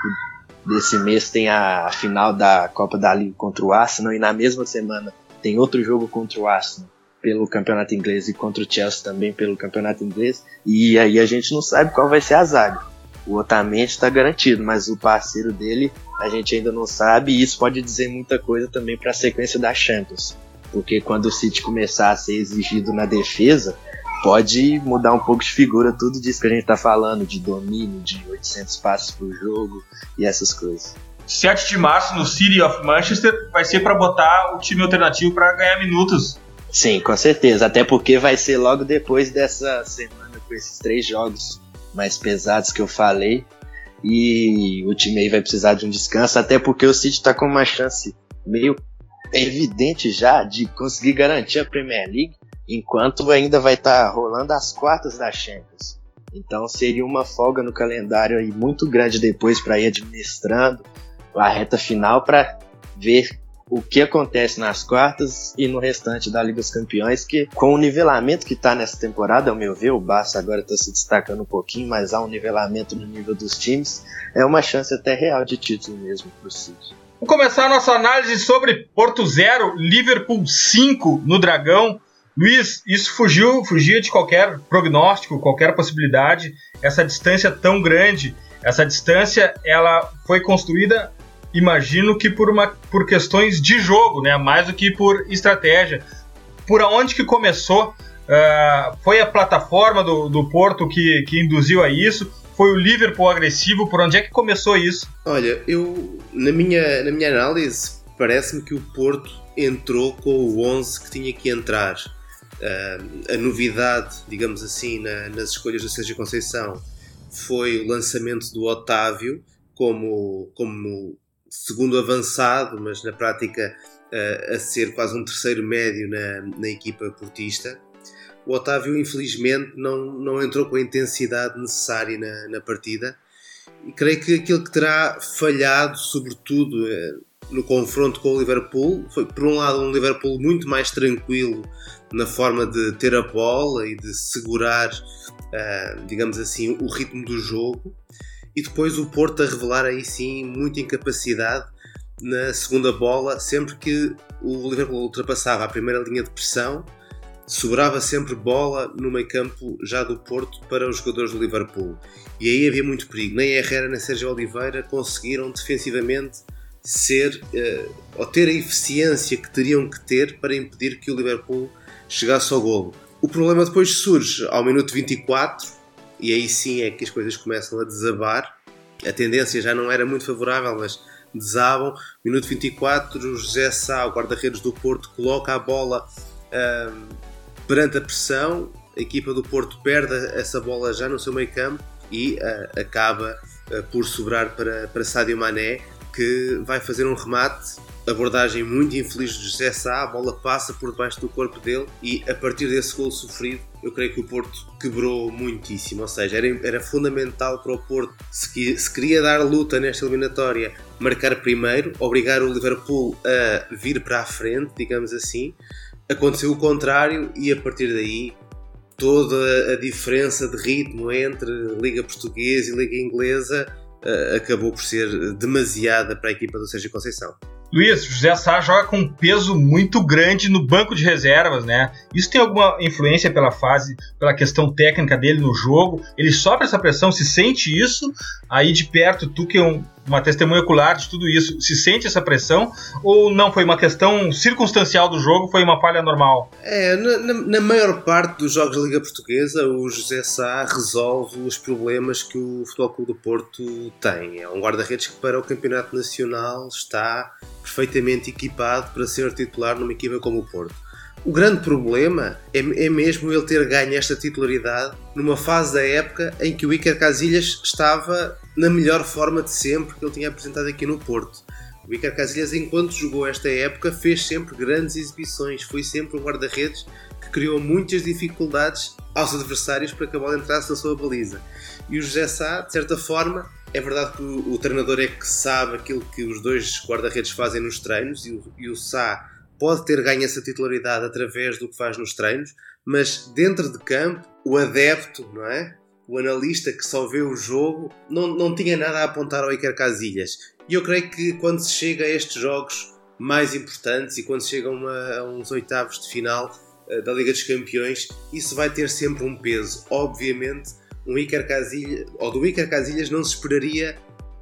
desse mês tem a final da Copa da Liga contra o Arsenal e na mesma semana tem outro jogo contra o Arsenal pelo campeonato inglês e contra o Chelsea também pelo campeonato inglês. E aí a gente não sabe qual vai ser a zaga. O Otamendi está garantido, mas o parceiro dele a gente ainda não sabe e isso pode dizer muita coisa também para a sequência da Champions. Porque quando o City começar a ser exigido na defesa, pode mudar um pouco de figura tudo disso que a gente está falando, de domínio, de 800 passos por jogo e essas coisas. 7 de março no City of Manchester vai ser para botar o time alternativo para ganhar minutos. Sim, com certeza. Até porque vai ser logo depois dessa semana com esses três jogos mais pesados que eu falei. E o time aí vai precisar de um descanso, até porque o City está com uma chance meio evidente já de conseguir garantir a Premier League enquanto ainda vai estar tá rolando as quartas da Champions. Então seria uma folga no calendário aí muito grande depois para ir administrando a reta final para ver o que acontece nas quartas e no restante da Liga dos Campeões, que com o nivelamento que está nessa temporada, ao meu ver, o Barça agora está se destacando um pouquinho, mas há um nivelamento no nível dos times, é uma chance até real de título mesmo para o City. Vamos começar a nossa análise sobre Porto 0, Liverpool 5 no Dragão. Luiz, isso fugiu, fugia de qualquer prognóstico, qualquer possibilidade. Essa distância tão grande, essa distância, ela foi construída, imagino que por uma por questões de jogo, né? Mais do que por estratégia. Por onde que começou? Uh, foi a plataforma do, do Porto que, que induziu a isso? Foi o Liverpool agressivo? Por onde é que começou isso? Olha, eu na minha, na minha análise parece-me que o Porto entrou com o 11 que tinha que entrar Uh, a novidade, digamos assim, na, nas escolhas do Sérgio Conceição foi o lançamento do Otávio como, como segundo avançado, mas na prática uh, a ser quase um terceiro médio na, na equipa portista. O Otávio, infelizmente, não, não entrou com a intensidade necessária na, na partida e creio que aquilo que terá falhado, sobretudo uh, no confronto com o Liverpool, foi por um lado um Liverpool muito mais tranquilo na forma de ter a bola e de segurar, uh, digamos assim, o ritmo do jogo. E depois o Porto a revelar aí sim muita incapacidade na segunda bola, sempre que o Liverpool ultrapassava a primeira linha de pressão, sobrava sempre bola no meio campo já do Porto para os jogadores do Liverpool. E aí havia muito perigo. Nem Herrera nem Sérgio Oliveira conseguiram defensivamente ser uh, ou ter a eficiência que teriam que ter para impedir que o Liverpool chegasse ao golo. O problema depois surge ao minuto 24 e aí sim é que as coisas começam a desabar. A tendência já não era muito favorável, mas desabam. Minuto 24, o José Sá, o guarda-redes do Porto, coloca a bola um, perante a pressão. A equipa do Porto perde essa bola já no seu meio campo e uh, acaba uh, por sobrar para, para Sadio Mané, que vai fazer um remate abordagem muito infeliz de José Sá, a bola passa por debaixo do corpo dele e a partir desse gol sofrido, eu creio que o Porto quebrou muitíssimo. Ou seja, era, era fundamental para o Porto, se, se queria dar luta nesta eliminatória, marcar primeiro, obrigar o Liverpool a vir para a frente, digamos assim. Aconteceu o contrário e a partir daí toda a diferença de ritmo entre Liga Portuguesa e Liga Inglesa acabou por ser demasiada para a equipa do Sérgio Conceição. Luiz, José Sá joga com um peso muito grande no banco de reservas, né? Isso tem alguma influência pela fase, pela questão técnica dele no jogo? Ele sofre essa pressão, se sente isso? Aí de perto, tu que é um, uma testemunha ocular de tudo isso, se sente essa pressão? Ou não foi uma questão circunstancial do jogo, foi uma falha normal? É, na, na maior parte dos jogos da Liga Portuguesa, o José Sá resolve os problemas que o Futebol Clube do Porto tem. É um guarda-redes que para o Campeonato Nacional está perfeitamente equipado para ser titular numa equipa como o Porto. O grande problema é, é, mesmo ele ter ganho esta titularidade numa fase da época em que o Iker Casillas estava na melhor forma de sempre que ele tinha apresentado aqui no Porto. O Iker Casillas, enquanto jogou esta época, fez sempre grandes exibições, foi sempre um guarda-redes que criou muitas dificuldades aos adversários para que a bola entrasse na sua baliza. E o José Sá, de certa forma, é verdade que o, o, treinador é que sabe aquilo que os dois guarda-redes fazem nos treinos e o, e o Sá pode ter ganho essa titularidade através do que faz nos treinos, mas dentro de campo, o adepto, não é? O analista que só vê o jogo não, não tinha nada a apontar ao Iker Casilhas. E eu creio que quando se chega a estes jogos mais importantes e quando se chega a, uma, a uns oitavos de final uh, da Liga dos Campeões, isso vai ter sempre um peso. Obviamente um Iker Casilhas, ou do Iker Casilhas não se esperaria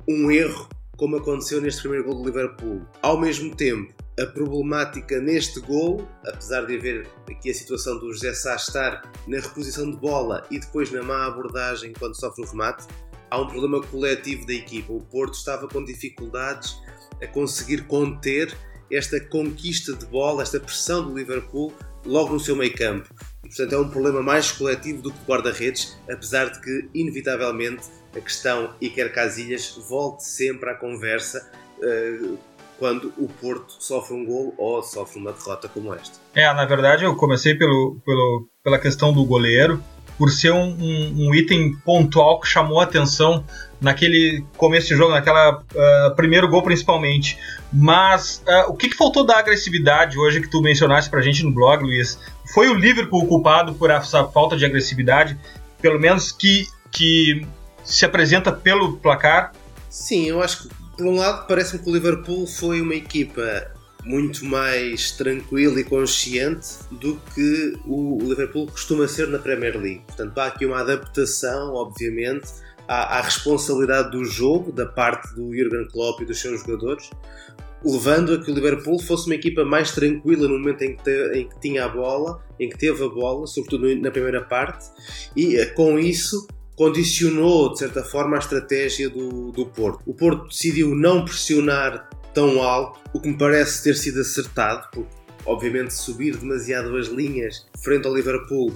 um erro como aconteceu neste primeiro gol do Liverpool. Ao mesmo tempo, a problemática neste gol, apesar de haver aqui a situação do José Sá estar na reposição de bola e depois na má abordagem quando sofre o remate, há um problema coletivo da equipa. O Porto estava com dificuldades a conseguir conter esta conquista de bola, esta pressão do Liverpool logo no seu meio campo. Portanto, é um problema mais coletivo do que guarda-redes, apesar de que, inevitavelmente, a questão Iker Casilhas volte sempre à conversa uh, quando o Porto sofre um gol ou sofre uma derrota como esta. É, na verdade, eu comecei pelo, pelo pela questão do goleiro, por ser um, um, um, item pontual que chamou a atenção naquele começo de jogo, naquela uh, primeiro gol principalmente. Mas uh, o que, que, faltou da agressividade hoje que tu mencionaste pra gente no blog, Luiz? Foi o Liverpool culpado por essa falta de agressividade, pelo menos que, que se apresenta pelo placar? Sim, eu acho que por um lado parece-me que o Liverpool foi uma equipa muito mais tranquilo e consciente do que o Liverpool costuma ser na Premier League. Portanto, há aqui uma adaptação, obviamente, à, à responsabilidade do jogo da parte do Jurgen Klopp e dos seus jogadores, levando a que o Liverpool fosse uma equipa mais tranquila no momento em que, te, em que tinha a bola, em que teve a bola, sobretudo na primeira parte, e eh, com isso condicionou de certa forma a estratégia do, do Porto. O Porto decidiu não pressionar tão alto, o que me parece ter sido acertado, porque obviamente subir demasiado as linhas frente ao Liverpool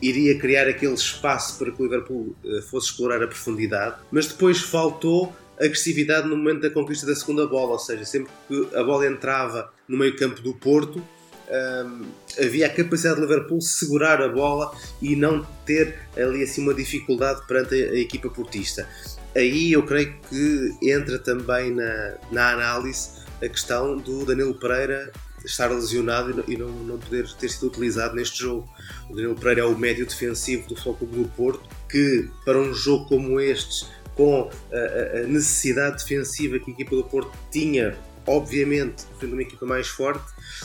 iria criar aquele espaço para que o Liverpool eh, fosse explorar a profundidade, mas depois faltou agressividade no momento da conquista da segunda bola, ou seja, sempre que a bola entrava no meio campo do Porto, ehm, havia a capacidade de Liverpool segurar a bola e não ter ali assim uma dificuldade perante a, a equipa portista aí eu creio que entra também na, na análise a questão do Danilo Pereira estar lesionado e não, não poder ter sido utilizado neste jogo. O Danilo Pereira é o médio defensivo do Futebol do Porto, que para um jogo como este, com a, a necessidade defensiva que a equipa do Porto tinha, obviamente, sendo uma equipa mais forte,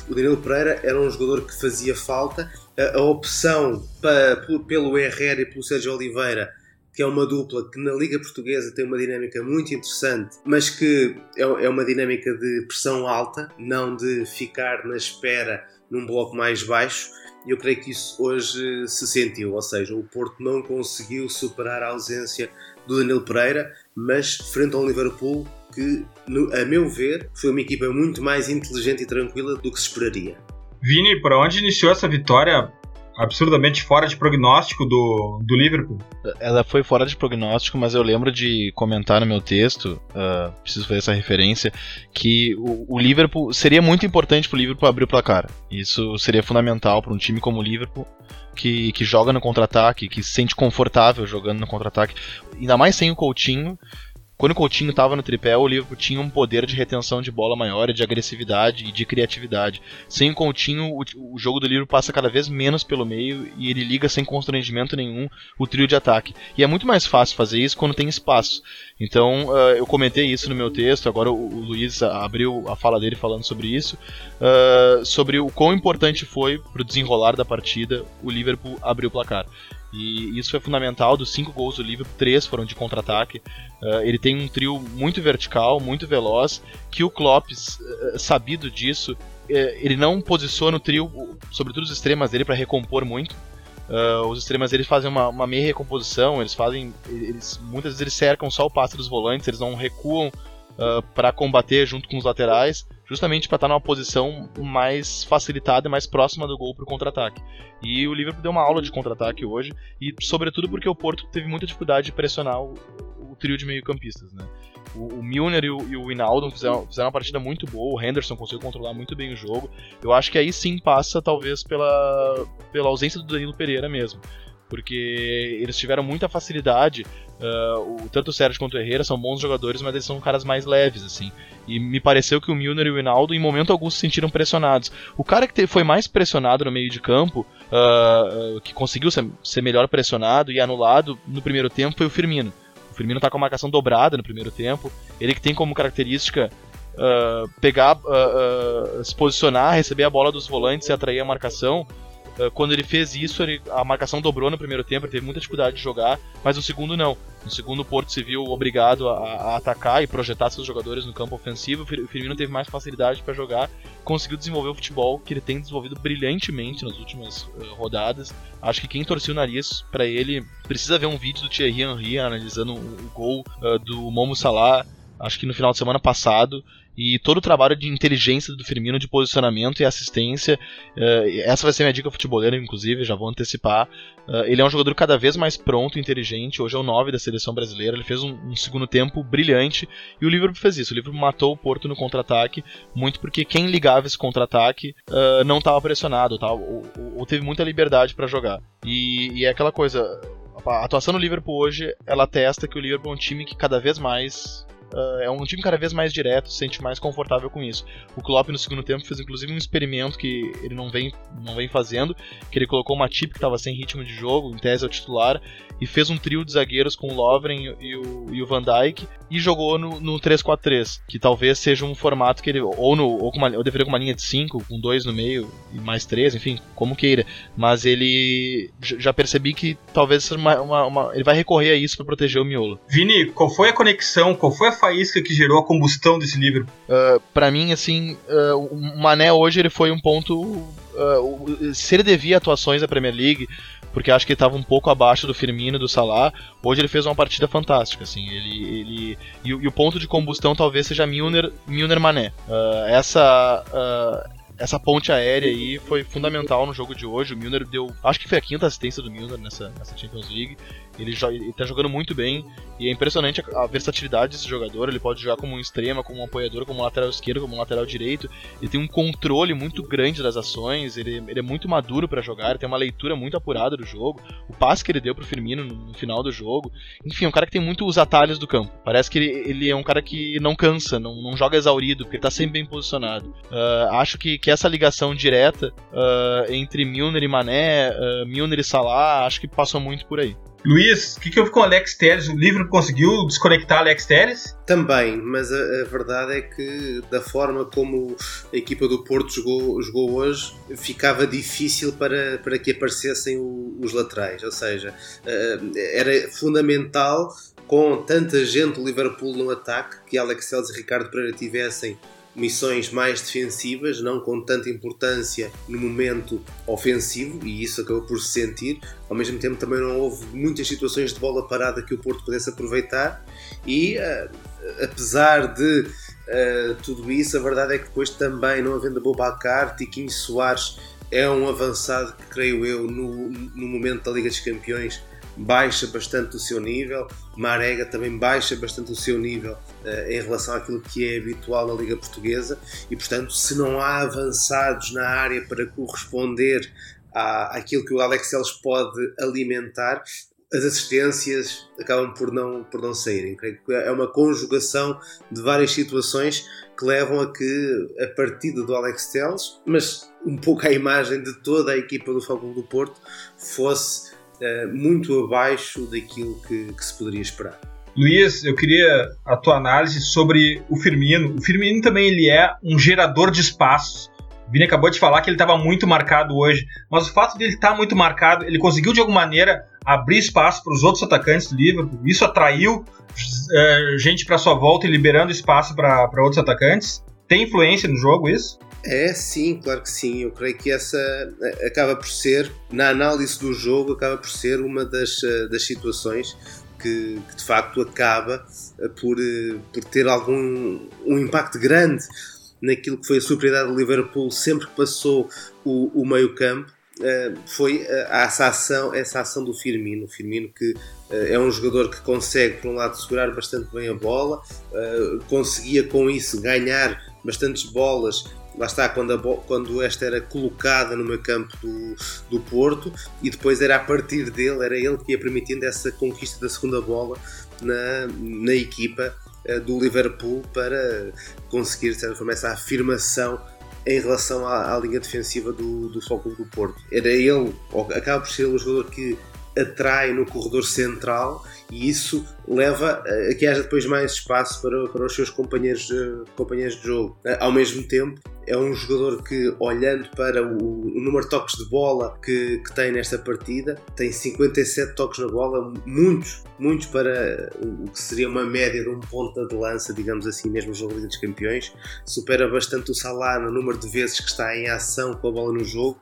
o Danilo Pereira era um jogador que fazia falta. A, a opção para, pelo Herrera e pelo Sérgio Oliveira que é uma dupla que na Liga Portuguesa tem uma dinâmica muito interessante, mas que é, é uma dinâmica de pressão alta, não de ficar na espera num bloco mais baixo. E eu creio que isso hoje se sentiu, ou seja, o Porto não conseguiu superar a ausência do Danilo Pereira, mas frente ao Liverpool, que, a meu ver, foi uma equipa muito mais inteligente e tranquila do que se esperaria. Vini, para onde iniciou essa vitória absurdamente fora de prognóstico do, do Liverpool. Ela foi fora de prognóstico, mas eu lembro de comentar no meu texto, uh, preciso fazer essa referência, que o, o Liverpool seria muito importante para o Liverpool abrir o placar. Isso seria fundamental para um time como o Liverpool. Que, que joga no contra-ataque, que se sente confortável jogando no contra-ataque, ainda mais sem o Coutinho, quando o Coutinho estava no tripé, o Liverpool tinha um poder de retenção de bola maior, de agressividade e de criatividade. Sem o Coutinho, o, o jogo do Liverpool passa cada vez menos pelo meio e ele liga sem constrangimento nenhum o trio de ataque. E é muito mais fácil fazer isso quando tem espaço. Então, uh, eu comentei isso no meu texto, agora o, o, Luiz abriu a fala dele falando sobre isso, uh, sobre o quão importante foi para o desenrolar da partida o Liverpool abrir o placar. E isso foi fundamental. Dos cinco gols do Liverpool, três foram de contra-ataque. Uh, ele tem um trio muito vertical, muito veloz, que o Klopp, uh, sabido disso, uh, ele não posiciona o trio, sobretudo os extremas dele, para recompor muito. os extremas eles fazem uma, uma, meia recomposição, eles fazem. Eles, muitas vezes eles cercam só o passe dos volantes, eles não recuam para combater junto com os laterais justamente para estar tá numa posição mais facilitada e mais próxima do gol para o contra-ataque. E o Liverpool deu uma aula de contra-ataque hoje, e sobretudo porque o Porto teve muita dificuldade de pressionar o, o trio de meio-campistas. Né? O, o Milner e o, e o Inaldo fizeram, fizeram uma partida muito boa, o Henderson conseguiu controlar muito bem o jogo. Eu acho que aí sim passa, talvez, pela, pela ausência do Danilo Pereira mesmo porque eles tiveram muita facilidade. Uh, o, tanto o Sérgio quanto o Herrera são bons jogadores, mas eles são caras mais leves, assim. E me pareceu que o Milner e o Hinaldo, em momento algum, se sentiram pressionados. O cara que te, foi mais pressionado no meio de campo, uh, uh, que conseguiu ser, ser, melhor pressionado e anulado no primeiro tempo, foi o Firmino. O Firmino tá com a marcação dobrada no primeiro tempo. Ele que tem como característica pegar, se posicionar, receber a bola dos volantes e atrair a marcação. Ah, quando ele fez isso, ele, a marcação dobrou no primeiro tempo, ele teve muita dificuldade de jogar, mas no segundo não. No segundo, o Porto se viu obrigado a, a atacar e projetar seus jogadores no campo ofensivo. O Firmino teve mais facilidade para jogar, conseguiu desenvolver o futebol que ele tem desenvolvido brilhantemente nas últimas uh, rodadas. Acho que quem torceu o nariz para ele precisa ver um vídeo do Thierry Henry analisando o, o gol uh, do Momo Salah acho que no final de semana passado, e todo o trabalho de inteligência do Firmino, de posicionamento e assistência. Uh, essa vai ser minha dica futeboleira, inclusive, já vou antecipar. Uh, ele é um jogador cada vez mais pronto e inteligente. Hoje é o 9 da seleção brasileira. Ele fez um, um, segundo tempo brilhante e o Liverpool fez isso. O Liverpool matou o Porto no contra-ataque, muito porque quem ligava esse contra-ataque uh, não estava pressionado tá? ou, ou, ou, teve muita liberdade para jogar. E, e é aquela coisa a atuação do Liverpool hoje, ela atesta que o Liverpool é um time que cada vez mais Uh, é um time cada vez mais direto, se sente mais confortável com isso. O Klopp no segundo tempo fez inclusive um experimento que ele não vem, não vem fazendo, que ele colocou uma tip que estava sem ritmo de jogo, em tese ao titular, e fez um trio de zagueiros com o Lovren e o, e o Van Dijk e jogou no, no 3-4-3, que talvez seja um formato que ele ou no ou com uma, ou deveria com uma linha de 5, com dois no meio e mais três, enfim, como queira. Mas ele já percebi que talvez uma, uma, uma, ele vai recorrer a isso para proteger o miolo. Vini, qual foi a conexão, qual foi a faísca que gerou a combustão desse livro? Uh, para mim, assim, uh, o Mané hoje ele foi um ponto. Uh, se ele devia atuações da Premier League, porque acho que ele estava um pouco abaixo do Firmino, do Salah. Hoje ele fez uma partida fantástica, assim. Ele, ele e, e o ponto de combustão talvez seja Milner, Milner Mané. Uh, essa essa ponte aérea aí foi fundamental no jogo de hoje. O Milner deu, acho que foi a quinta assistência do Milner nessa, nessa Champions League. Ele, ele tá jogando muito bem e é impressionante a, a, versatilidade desse jogador. Ele pode jogar como um extrema, como um apoiador, como um lateral esquerdo, como um lateral direito. Ele tem um controle muito grande das ações. Ele, ele é muito maduro para jogar. Ele tem uma leitura muito apurada do jogo. O passe que ele deu pro Firmino no, no final do jogo. Enfim, é um cara que tem muito os atalhos do campo. Parece que ele, ele é um cara que não cansa, não, não joga exaurido, porque ele tá sempre bem posicionado. Uh, acho que, que essa ligação direta uh, entre Milner e Mané, uh, Milner e Salah, acho que passou muito por aí. Luiz, o que, que houve com Alex Telles? O livro conseguiu desconectar Alex Telles? Também, mas a, a, verdade é que da forma como a equipa do Porto jogou, jogou hoje, ficava difícil para, para que aparecessem o, os laterais. Ou seja, era fundamental com tanta gente do Liverpool no ataque que Alex Telles e Ricardo Pereira tivessem missões mais defensivas, não com tanta importância no momento ofensivo, e isso acabou por se sentir. Ao mesmo tempo, também não houve muitas situações de bola parada que o Porto pudesse aproveitar, e uh, apesar de uh, tudo isso, a verdade é que depois também, não havendo Bobacar, Tiquinho Soares é um avançado que, creio eu, no, no momento da Liga dos Campeões baixa bastante o seu nível, Marega também baixa bastante o seu nível uh, em relação àquilo que é habitual na Liga Portuguesa e, portanto, se não há avançados na área para corresponder à, àquilo que o Alex Celes pode alimentar, as assistências acabam por não, por não saírem. Creio que é uma conjugação de várias situações que levam a que a partida do Alex Telles, mas um pouco a imagem de toda a equipa do Futebol do Porto, fosse uh, muito abaixo daquilo que, que, se poderia esperar. Luiz, eu queria a tua análise sobre o Firmino. O Firmino também ele é um gerador de espaços. O Vini acabou de falar que ele estava muito marcado hoje, mas o fato de ele estar tá muito marcado, ele conseguiu de alguma maneira abrir espaço para os outros atacantes do Liverpool. Isso atraiu uh, gente para sua volta e liberando espaço para outros atacantes. Tem influência no jogo isso? É, sim, claro que sim. Eu creio que essa eh, acaba por ser, na análise do jogo, acaba por ser uma das, eh, das situações que, que de facto acaba eh, por, por ter algum um impacto grande naquilo que foi a superioridade do Liverpool sempre que passou o, o meio campo. foi essa ação, essa ação do Firmino. O Firmino que é um jogador que consegue, por um lado, segurar bastante bem a bola, conseguia com isso ganhar bastantes bolas lá está, quando, a, quando esta era colocada no meio campo do, do Porto e depois era a partir dele, era ele que ia permitindo essa conquista da segunda bola na, na equipa uh, do Liverpool para conseguir, de certa forma, essa afirmação em relação à, à linha defensiva do, do Futebol do Porto. Era ele, acaba por ser o jogador que atrai no corredor central e isso leva a que haja depois mais espaço para, para os seus companheiros, companheiros de jogo. Ao mesmo tempo, é um jogador que, olhando para o, o número de toques de bola que, que, tem nesta partida, tem 57 toques na bola, muitos, muitos para o que seria uma média de um ponta de lança, digamos assim, mesmo jogo dos Campeões. Supera bastante o Salah no número de vezes que está em ação com a bola no jogo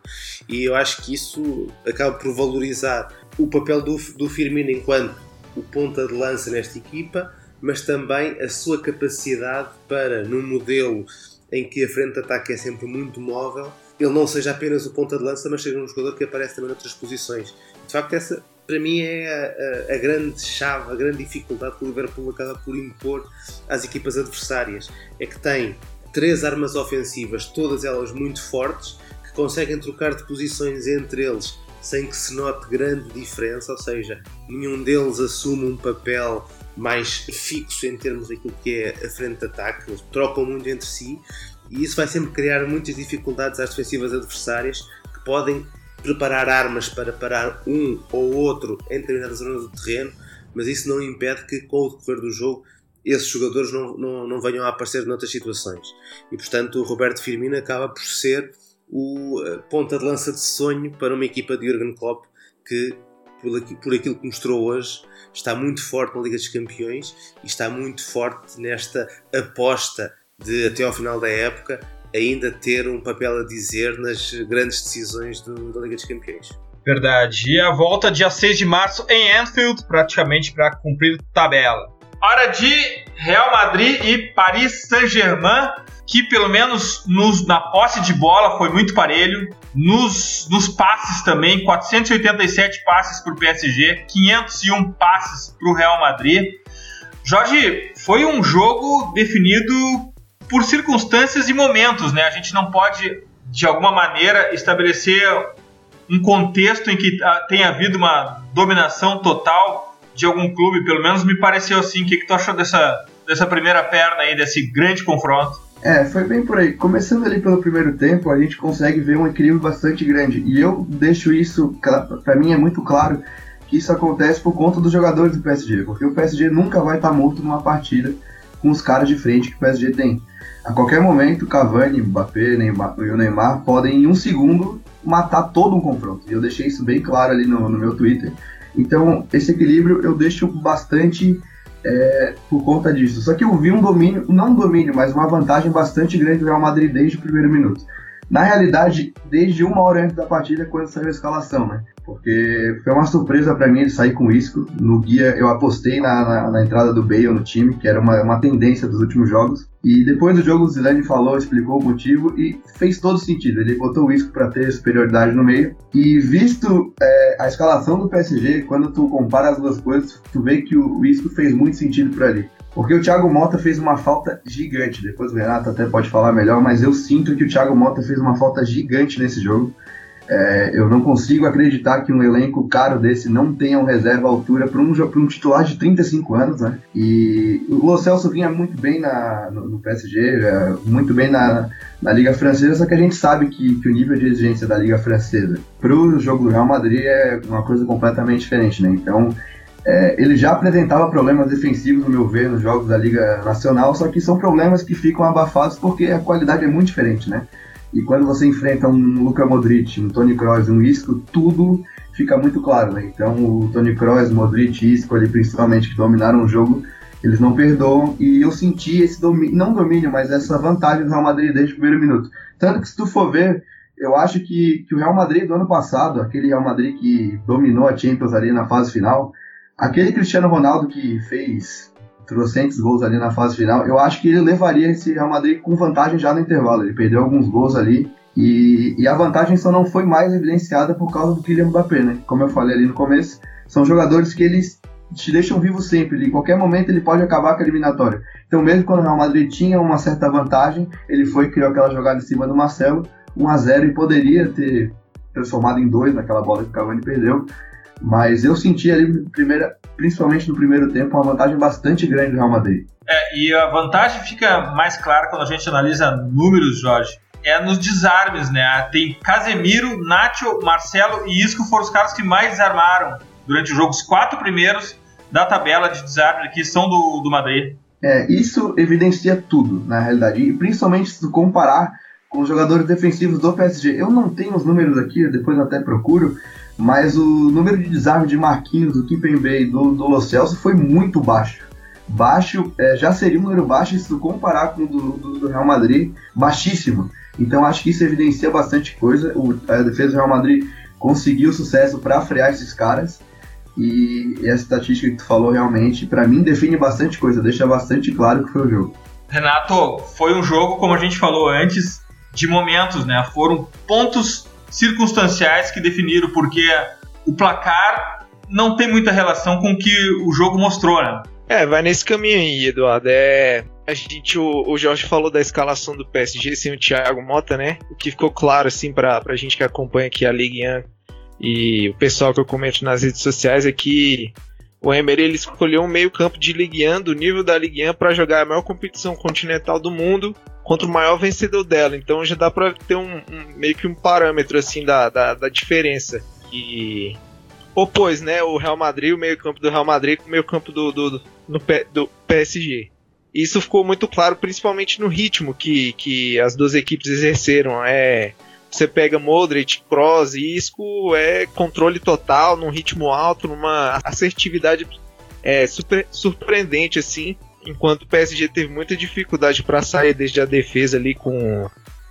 e eu acho que isso acaba por valorizar o papel do, do Firmino enquanto o ponta de lança nesta equipa, mas também a sua capacidade para, num modelo em que a frente de ataque é sempre muito móvel, ele não seja apenas o ponta de lança, mas seja um jogador que aparece também noutras posições. De facto, essa para mim é a, a, a, grande chave, a grande dificuldade que o Liverpool acaba por impor às equipas adversárias. É que tem três armas ofensivas, todas elas muito fortes, que conseguem trocar de posições entre eles sem que se note grande diferença, ou seja, nenhum deles assume um papel mais fixo em termos daquilo que é a frente de ataque, eles trocam muito entre si e isso vai sempre criar muitas dificuldades às defensivas adversárias que podem preparar armas para parar um ou outro em determinadas zonas do terreno, mas isso não impede que com o decorrer do jogo esses jogadores não, não, não venham a aparecer noutras situações. E portanto o Roberto Firmino acaba por ser o eh, ponta de lança de sonho para uma equipa de Jurgen Klopp que, por, por aquilo que mostrou hoje, está muito forte na Liga dos Campeões e está muito forte nesta aposta de, até ao final da época, ainda ter um papel a dizer nas grandes decisões do, da Liga dos Campeões. Verdade. E a volta dia 6 de março em Anfield, praticamente para cumprir tabela. Hora de Real Madrid e Paris Saint-Germain que pelo menos nos, na posse de bola foi muito parelho, nos, nos passes também, 487 passes para o PSG, 501 passes para o Real Madrid. Jorge, foi um jogo definido por circunstâncias e momentos, né? A gente não pode, de alguma maneira, estabelecer um contexto em que ah, tenha havido uma dominação total de algum clube, pelo menos me pareceu assim. O que, que tu achou dessa, dessa primeira perna aí, desse grande confronto? É, foi bem por aí. Começando ali pelo primeiro tempo, a gente consegue ver um equilíbrio bastante grande. E eu deixo isso, para mim é muito claro que isso acontece por conta dos jogadores do PSG, porque o PSG nunca vai estar tá morto numa partida com os caras de frente que o PSG tem. A qualquer momento, Cavani, Mbappé Neymar, e o Neymar podem, em um segundo, matar todo um confronto. E eu deixei isso bem claro ali no, no meu Twitter. Então, esse equilíbrio eu deixo bastante é, por conta disso. Só que eu vi um domínio, não um domínio, mas uma vantagem bastante grande do Real Madrid desde o primeiro minuto. Na realidade, desde uma hora antes da partida, quando saiu a escalação, né? Porque foi uma surpresa para mim sair com isco. No guia eu apostei na, na, na, entrada do Bale no time, que era uma, uma tendência dos últimos jogos. E depois do jogo o Zidane falou, explicou o motivo e fez todo sentido. Ele botou o isco para ter superioridade no meio. E visto é, a escalação do PSG, quando tu compara as duas coisas, tu vê que o, isco fez muito sentido para ali. Porque o Thiago Mota fez uma falta gigante. Depois o Renato até pode falar melhor, mas eu sinto que o Thiago Mota fez uma falta gigante nesse jogo. É, eu não consigo acreditar que um elenco caro desse não tenha um reserva altura para um, um titular de 35 anos, né? E o Lo Celso vinha muito bem na, no, no PSG, é, muito bem na, na Liga Francesa, só que a gente sabe que, que o nível de exigência da Liga Francesa para o jogo do Real Madrid é uma coisa completamente diferente, né? Então é, ele já apresentava problemas defensivos, no meu ver, nos jogos da Liga Nacional, só que são problemas que ficam abafados porque a qualidade é muito diferente, né? E quando você enfrenta um Luka Modric, um Tony Kroos, um Isco, tudo fica muito claro, né? Então o Tony Kroos, Modric, Isco ali principalmente que dominaram o jogo, eles não perdoam e eu senti esse domínio, não domínio, mas essa vantagem do Real Madrid desde o primeiro minuto. Tanto que se tu for ver, eu acho que, que o Real Madrid do ano passado, aquele Real Madrid que dominou a Champions ali na fase final, Aquele Cristiano Ronaldo que fez trocentos gols ali na fase final, eu acho que ele levaria esse Real Madrid com vantagem já no intervalo. Ele perdeu alguns gols ali e, e a vantagem só não foi mais evidenciada por causa do Kylian Mbappé, né? Como eu falei ali no começo, são jogadores que eles te deixam vivo sempre. Em qualquer momento ele pode acabar com a eliminatória. Então, mesmo quando o Real Madrid tinha uma certa vantagem, ele foi criou aquela jogada em cima do Marcelo, 1 a 0 e poderia ter transformado em 2 naquela bola que o Cavani perdeu. Mas eu senti ali, primeira, principalmente no primeiro tempo, uma vantagem bastante grande do Real Madrid. É, e a vantagem fica mais clara quando a gente analisa números, Jorge. É nos desarmes, né? Tem Casemiro, Nacho, Marcelo e Isco foram os caras que mais desarmaram durante o jogo. Os quatro primeiros da tabela de desarme aqui são do, do Madrid. É, isso evidencia tudo, na realidade. E principalmente se tu comparar com os jogadores defensivos do PSG. Eu não tenho os números aqui, depois até procuro, mas o número de desarme de Marquinhos, do Kimpembe e do, do Lo Celso foi muito baixo. Baixo, é, já seria um número baixo se comparar com o do, do, do, Real Madrid, baixíssimo. Então acho que isso evidencia bastante coisa. O, a defesa do Real Madrid conseguiu sucesso para frear esses caras. E, e essa estatística que tu falou realmente, para mim, define bastante coisa, deixa bastante claro que foi o jogo. Renato, foi um jogo, como a gente falou antes, de momentos, né? Foram pontos circunstanciais que definiram, porque o placar não tem muita relação com o que o jogo mostrou, né? É, vai nesse caminho aí, Eduardo. É, a gente, o, o Jorge falou da escalação do PSG sem o Thiago Mota, né? O que ficou claro, assim, pra, pra gente que acompanha aqui a Ligue 1 e o pessoal que eu comento nas redes sociais é que o Emery ele escolheu um meio campo de Ligue 1, do nível da Ligue 1, para jogar a maior competição continental do mundo contra o maior vencedor dela. Então já dá para ter um, um, meio que um parâmetro assim da, da, da diferença que opôs né, o Real Madrid, o meio campo do Real Madrid com o meio campo do, do, do, do PSG. Isso ficou muito claro, principalmente no ritmo que, que as duas equipes exerceram. É, você pega Modric, Kroos Isco, é controle total, num ritmo alto, numa assertividade é, super, surpreendente, assim. Enquanto o PSG teve muita dificuldade para sair desde a defesa ali com.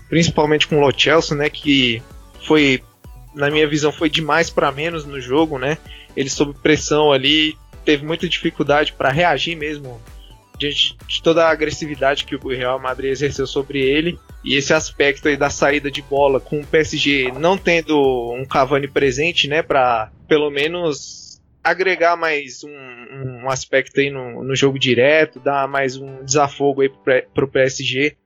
Principalmente com o Lo Celso, né? Que foi, na minha visão, foi demais para menos no jogo, né? Ele sob pressão ali, teve muita dificuldade para reagir mesmo diante de toda a agressividade que o Real Madrid exerceu sobre ele e esse aspecto aí da saída de bola com o PSG não tendo um Cavani presente, né, para pelo menos agregar mais um, um aspecto aí no, no, jogo direto, dar mais um desafogo aí pro, o PSG.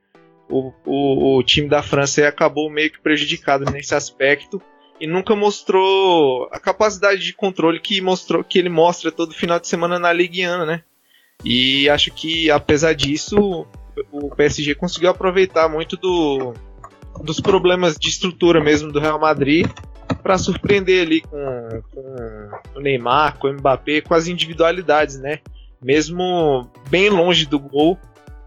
O, o, o time da França acabou meio que prejudicado nesse aspecto e nunca mostrou a capacidade de controle que mostrou que ele mostra todo final de semana na Ligue 1, né? E acho que, apesar disso, o PSG conseguiu aproveitar muito do, dos problemas de estrutura mesmo do Real Madrid para surpreender ali com, com, o Neymar, com o Mbappé, com as individualidades, né? Mesmo bem longe do gol,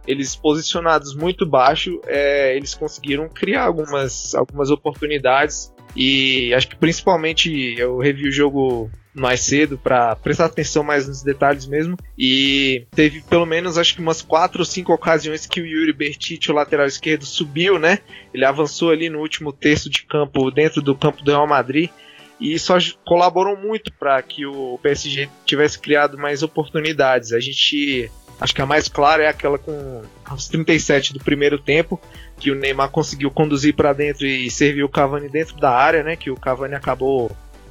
eles posicionados muito baixo, é, eles conseguiram criar algumas, algumas oportunidades e acho que principalmente eu revi o jogo mais cedo para prestar atenção mais nos detalhes mesmo. E teve pelo menos acho que umas quatro ou cinco ocasiões que o Yuri Bertite, o lateral esquerdo, subiu, né? Ele avançou ali no último terço de campo, dentro do campo do Real Madrid. E isso colaborou muito para que o PSG tivesse criado mais oportunidades. A gente Acho que a mais clara é aquela com os 37 do primeiro tempo, que o Neymar conseguiu conduzir para dentro e serviu o Cavani dentro da área, né? Que o Cavani acabou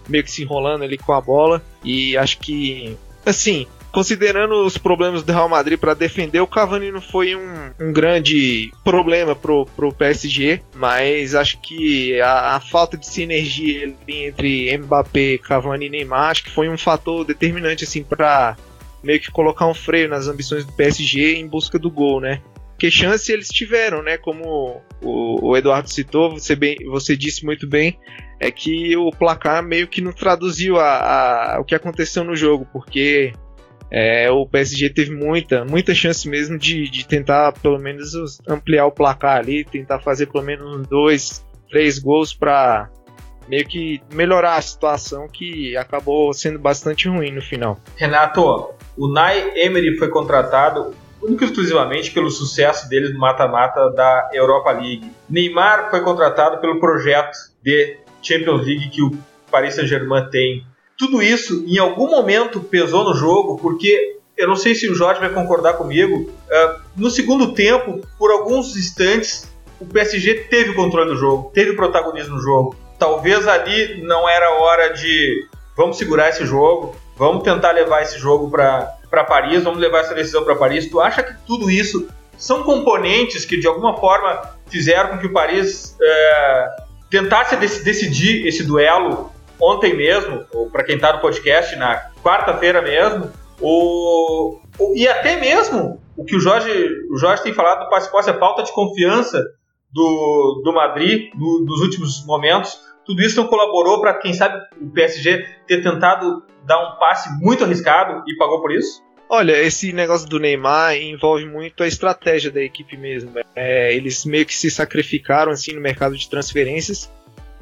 meio que se enrolando ali com a bola. E acho que, assim, considerando os problemas do Real Madrid para defender, o Cavani não foi um, um, grande problema pro, pro PSG, mas acho que a, a, falta de sinergia entre Mbappé, Cavani e Neymar, acho que foi um fator determinante assim para meio que colocar um freio nas ambições do PSG em busca do gol, né? Que chance eles tiveram, né? Como o, o Eduardo citou, você, bem, você disse muito bem, é que o placar meio que não traduziu a, a o que aconteceu no jogo, porque é, o PSG teve muita, muita chance mesmo de, de tentar pelo menos ampliar o placar ali, tentar fazer pelo menos dois, três gols para meio que melhorar a situação que acabou sendo bastante ruim no final. Renato, o Nai Emery foi contratado único e exclusivamente pelo sucesso dele no mata-mata da Europa League. Neymar foi contratado pelo projeto de Champions League que o Paris Saint-Germain tem. Tudo isso em algum momento pesou no jogo, porque eu não sei se o Jorge vai concordar comigo. Uh, no segundo tempo, por alguns instantes, o PSG teve o controle do jogo, teve o protagonismo no jogo. Talvez ali não era hora de vamos segurar esse jogo, vamos tentar levar esse jogo para Paris, vamos levar essa decisão para Paris. Tu acha que tudo isso são componentes que de alguma forma fizeram com que o Paris é, tentasse decidir esse duelo ontem mesmo, ou para quem está no podcast, na quarta-feira mesmo, ou, ou, e até mesmo o que o Jorge, o Jorge tem falado do passe-posse, a falta de confiança do, do Madrid no, nos últimos momentos, tudo isso não colaborou para, quem sabe, o PSG ter tentado dar um passe muito arriscado e pagou por isso? Olha, esse negócio do Neymar envolve muito a estratégia da equipe mesmo. É, eles meio que se sacrificaram assim no mercado de transferências.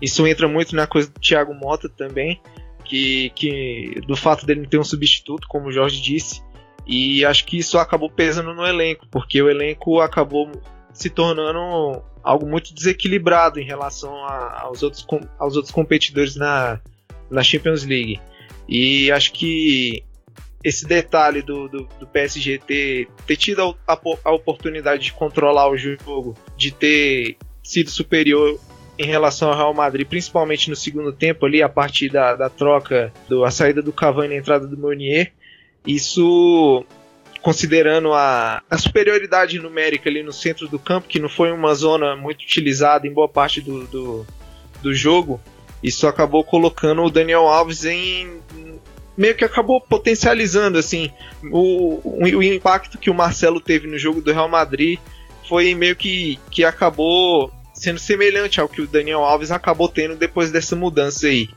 Isso entra muito na coisa do Thiago Mota também, que, que do fato dele não ter um substituto, como o Jorge disse. E acho que isso acabou pesando no elenco, porque o elenco acabou se tornando algo muito desequilibrado em relação a, aos, outros, aos outros competidores na, na Champions League. E acho que esse detalhe do, do, do PSG ter, ter tido a, a, oportunidade de controlar o jogo, de ter sido superior em relação ao Real Madrid, principalmente no segundo tempo ali, a partir da, da troca, do, a saída do Cavani e a entrada do Meunier, isso considerando a, a, superioridade numérica ali no centro do campo, que não foi uma zona muito utilizada em boa parte do, do, do jogo, Isso acabou colocando o Daniel Alves em meio que acabou potencializando assim o, o, o, impacto que o Marcelo teve no jogo do Real Madrid foi meio que, que acabou sendo semelhante ao que o Daniel Alves acabou tendo depois dessa mudança aí.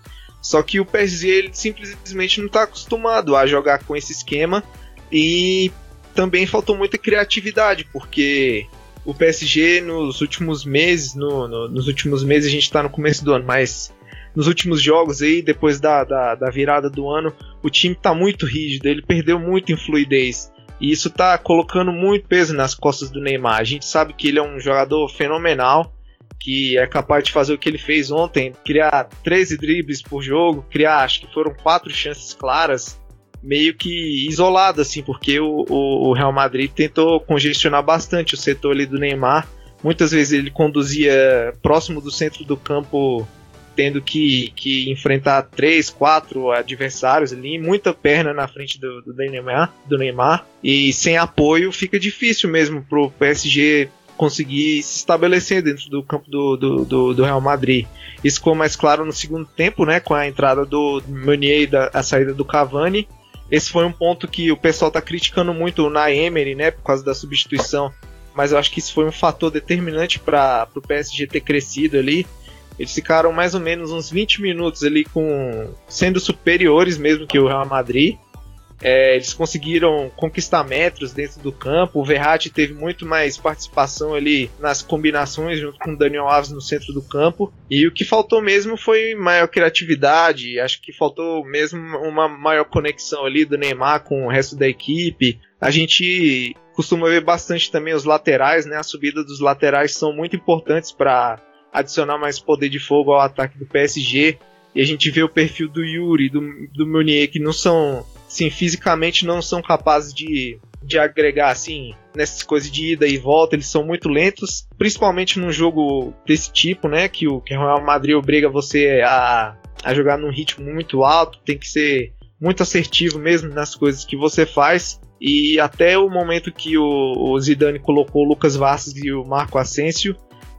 Só que o PSG ele simplesmente não está acostumado a jogar com esse esquema e também faltou muita criatividade, porque o PSG nos últimos meses, no, no, nos últimos meses a gente está no começo do ano, mas nos últimos jogos aí, depois da, da, da virada do ano, o time está muito rígido, ele perdeu muito em fluidez. E isso está colocando muito peso nas costas do Neymar. A gente sabe que ele é um jogador fenomenal, que é capaz de fazer o que ele fez ontem, criar 13 dribles por jogo, criar, acho que foram quatro chances claras, meio que isolado, assim, porque o, o, o, Real Madrid tentou congestionar bastante o setor ali do Neymar. Muitas vezes ele conduzia próximo do centro do campo, tendo que, que enfrentar três, quatro adversários ali, muita perna na frente do, do, Neymar, do Neymar, e sem apoio fica difícil mesmo pro PSG conseguir se estabelecer dentro do campo do, do, do, do, Real Madrid. Isso ficou mais claro no segundo tempo, né, com a entrada do Meunier e da, a saída do Cavani. Esse foi um ponto que o pessoal está criticando muito na Emery, né, por causa da substituição. Mas eu acho que isso foi um fator determinante para o PSG ter crescido ali. Eles ficaram mais ou menos uns 20 minutos ali com sendo superiores mesmo que o Real Madrid. É, eles conseguiram conquistar metros dentro do campo. O Verratti teve muito mais participação ali nas combinações junto com o Daniel Alves no centro do campo. E o que faltou mesmo foi maior criatividade. Acho que faltou mesmo uma maior conexão ali do Neymar com o resto da equipe. A gente costuma ver bastante também os laterais, né? A subida dos laterais são muito importantes para adicionar mais poder de fogo ao ataque do PSG. E a gente vê o perfil do Yuri, do, do Meunier, que não são sim, fisicamente não são capazes de, de agregar assim nessas coisas de ida e volta, eles são muito lentos, principalmente num jogo desse tipo, né, que o que Real Madrid obriga você a, a jogar num ritmo muito alto, tem que ser muito assertivo mesmo nas coisas que você faz. E até o momento que o, o Zidane colocou o Lucas Vasquez e o Marco Asensio,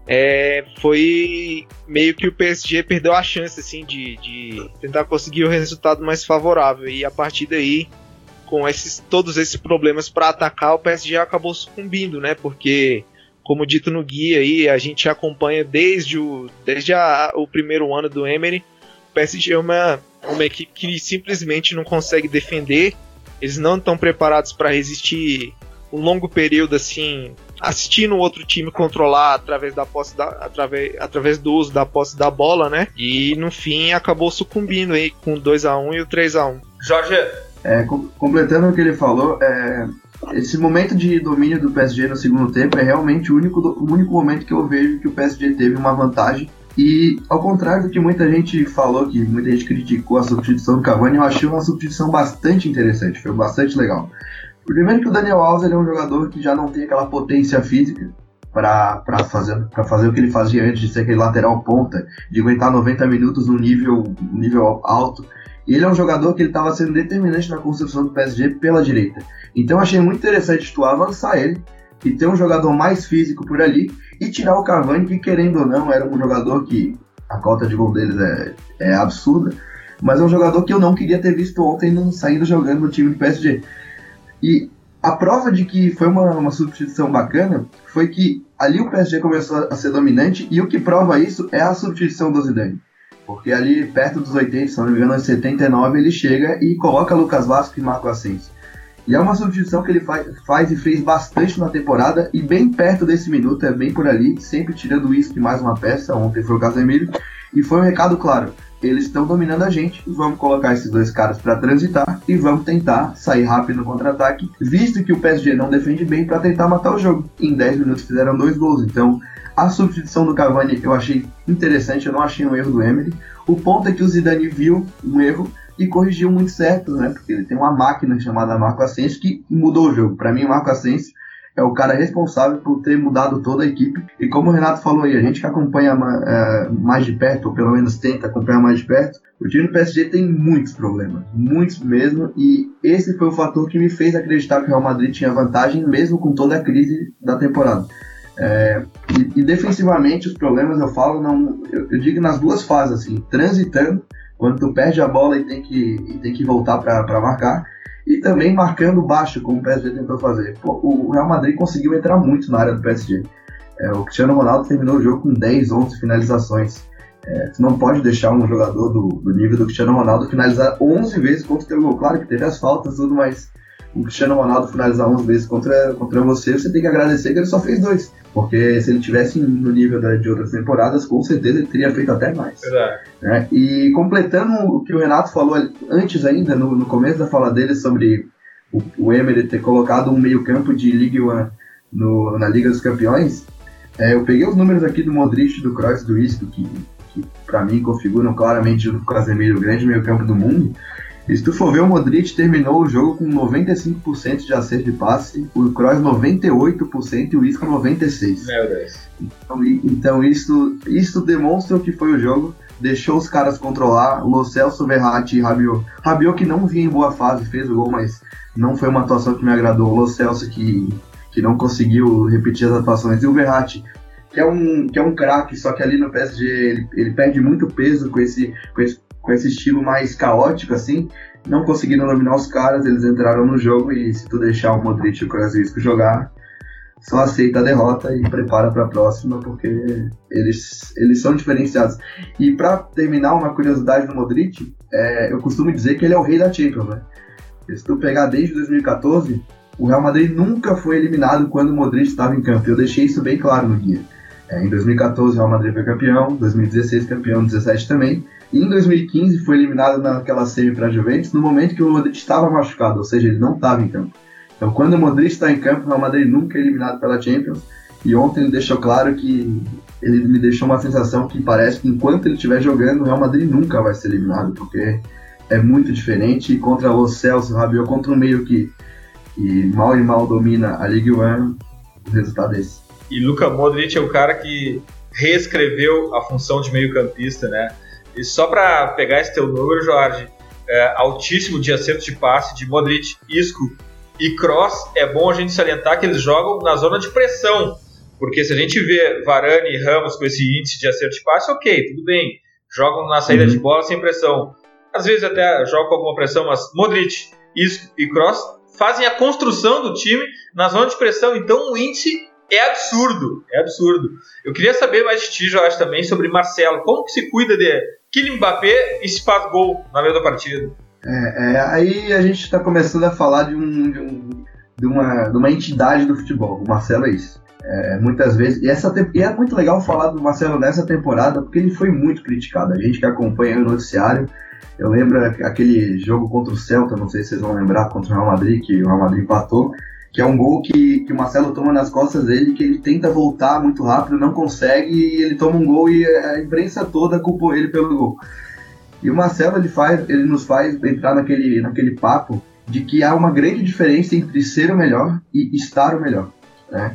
é, foi meio que o PSG perdeu a chance assim de, de tentar conseguir o resultado mais favorável. E a partir daí com esses todos esses problemas para atacar o PSG acabou sucumbindo, né? Porque como dito no guia aí, a gente acompanha desde o desde a, o primeiro ano do Emery, o PSG é uma uma equipe que simplesmente não consegue defender, eles não estão preparados para resistir um longo período assim assistindo o outro time controlar através da posse da, através, através do uso da posse da bola, né? E no fim acabou sucumbindo aí com o 2 a 1 e o 3 a 1. Jorge, é, completando o que ele falou, é, esse momento de domínio do PSG no segundo tempo é realmente o único, o único momento que eu vejo que o PSG teve uma vantagem. E ao contrário do que muita gente falou, que muita gente criticou a substituição do Cavani, eu achei uma substituição bastante interessante, foi bastante legal. Primeiro que o Daniel Alves é um jogador que já não tem aquela potência física para fazer, fazer o que ele fazia antes de ser aquele lateral ponta, de aguentar 90 minutos num nível, nível alto. E ele é um jogador que ele estava sendo determinante na construção do PSG pela direita. Então achei muito interessante tu avançar ele e ter um jogador mais físico por ali e tirar o Cavani, que querendo ou não era um jogador que a cota de gol deles é, é absurda, mas é um jogador que eu não queria ter visto ontem não saindo jogando no time do PSG. E a prova de que foi uma, uma substituição bacana foi que ali o PSG começou a ser dominante e o que prova isso é a substituição do Zidane. Porque ali perto dos 80, se não me engano, em 79, ele chega e coloca Lucas Vasco e Marco Asensio. E é uma substituição que ele faz, faz, e fez bastante na temporada e bem perto desse minuto, é bem por ali, sempre tirando isso de mais uma peça, ontem foi o Casemiro, e foi um recado claro, eles estão dominando a gente, vamos colocar esses dois caras para transitar e vamos tentar sair rápido no contra-ataque, visto que o PSG não defende bem para tentar matar o jogo. Em 10 minutos fizeram dois gols, então a substituição do Cavani eu achei interessante, eu não achei um erro do Emery. O ponto é que o Zidane viu um erro e corrigiu muito certo, né? Porque ele tem uma máquina chamada Marco Asensio que mudou o jogo. Para mim, o Marco Asensio é o cara responsável por ter mudado toda a equipe. E como o Renato falou aí, a gente que acompanha é, mais de perto, ou pelo menos tenta acompanhar mais de perto, o time do PSG tem muitos problemas, muitos mesmo, e esse foi o fator que me fez acreditar que o Real Madrid tinha vantagem, mesmo com toda a crise da temporada. É, e, e, defensivamente os problemas eu falo, não, eu, eu, digo nas duas fases, assim, transitando, quando tu perde a bola e tem que, e tem que voltar para marcar, e também marcando baixo, como o PSG tentou fazer. Pô, o Real Madrid conseguiu entrar muito na área do PSG. É, o Cristiano Ronaldo terminou o jogo com 10, 11 finalizações. É, tu não pode deixar um jogador do, do, nível do Cristiano Ronaldo finalizar 11 vezes contra o teu gol. Claro que teve as faltas tudo, mas o Cristiano Ronaldo finalizar 11 vezes contra, contra você, você tem que agradecer que ele só fez dois. Porque se ele tivesse no nível de outras temporadas, com certeza ele teria feito até mais. Né? E completando o que o Renato falou antes ainda, no, no começo da fala dele sobre o, o Emery ter colocado um meio campo de Ligue 1 no, na Liga dos Campeões, é, eu peguei os números aqui do Modric, do Kroos, do Isco, que que para mim configuram claramente o Casemiro o grande meio campo do mundo. E se tu for ver, o Modric terminou o jogo com 95% de acerto de passe, o Kroos 98% e o Isco 96%. Meu Deus. Então, então isso, isso demonstra o que foi o jogo, deixou os caras controlar, Lo Celso, Verratti e Rabiot. Rabiot que não vinha em boa fase, fez o gol, mas não foi uma atuação que me agradou. O Lo Celso que, que não conseguiu repetir as atuações. E o Verratti que é um, que é um craque, só que ali no PSG ele, ele perde muito peso com esse, com esse, com esse estilo mais caótico, assim. Não conseguiram dominar os caras, eles entraram no jogo e se tu deixar o Modric e o Krasisco jogar, só aceita a derrota e prepara para a próxima, porque eles, eles são diferenciados. E para terminar, uma curiosidade do Modric, é, eu costumo dizer que ele é o rei da Champions, né? Se tu pegar desde 2014, o Real Madrid nunca foi eliminado quando o Modric estava em campo. Eu deixei isso bem claro no guia. É, em 2014, o Real Madrid foi campeão, 2016 campeão, 2017 também. E em 2015 foi eliminado naquela semi para a Juventus no momento que o Modric estava machucado, ou seja, ele não estava em campo. Então, quando o Modric está em campo, o Real Madrid nunca é eliminado pela Champions. E ontem ele deixou claro que ele me deixou uma sensação que parece que enquanto ele estiver jogando, o Real Madrid nunca vai ser eliminado, porque é muito diferente. E contra o Celso, Rabiot, contra um meio que, que mal e mal domina a Ligue 1, o resultado é esse. E Luka Modric é o cara que reescreveu a função de meio-campista, né? E só para pegar esse teu número, Jorge, é, altíssimo de acerto de passe de Modric, Isco e Cross, é bom a gente salientar que eles jogam na zona de pressão. Porque se a gente vê Varane e Ramos com esse índice de acerto de passe, ok, tudo bem. Jogam na saída uhum. de bola sem pressão. Às vezes até jogam com alguma pressão, mas Modric, Isco e Cross fazem a construção do time na zona de pressão. Então o índice é absurdo, é absurdo. Eu queria saber mais de ti, Jorge, também sobre Marcelo. Como que se cuida de Kylian Mbappé e se faz gol na meio da partida? É, é, aí a gente está começando a falar de, um, de, um, de, uma, de uma entidade do futebol. O Marcelo é isso. É, muitas vezes. E, essa, e é muito legal falar do Marcelo nessa temporada, porque ele foi muito criticado. A gente que acompanha o noticiário, eu lembro aquele jogo contra o Celta, não sei se vocês vão lembrar, contra o Real Madrid, que o Real Madrid empatou que é um gol que, que o Marcelo toma nas costas dele, que ele tenta voltar muito rápido, não consegue, e ele toma um gol e a imprensa toda culpou ele pelo gol. E o Marcelo ele faz, ele nos faz entrar naquele, naquele papo de que há uma grande diferença entre ser o melhor e estar o melhor. Né?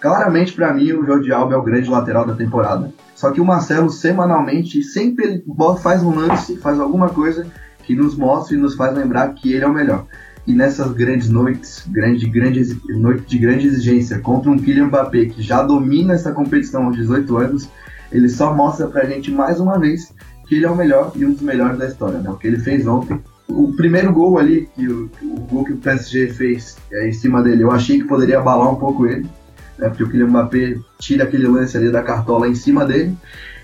Claramente para mim o Jordi Alba é o grande lateral da temporada. Só que o Marcelo semanalmente sempre ele faz um lance, faz alguma coisa que nos mostra e nos faz lembrar que ele é o melhor. E nessas grandes noites, grande, grande, noite de grande exigência, contra um Kylian Mbappé que já domina essa competição aos 18 anos, ele só mostra pra gente mais uma vez que ele é o melhor e um dos melhores da história, né? O que ele fez ontem. O primeiro gol ali, que o, o gol que o PSG fez é, em cima dele, eu achei que poderia abalar um pouco ele, né? Porque o Kylian Mbappé tira aquele lance ali da cartola em cima dele.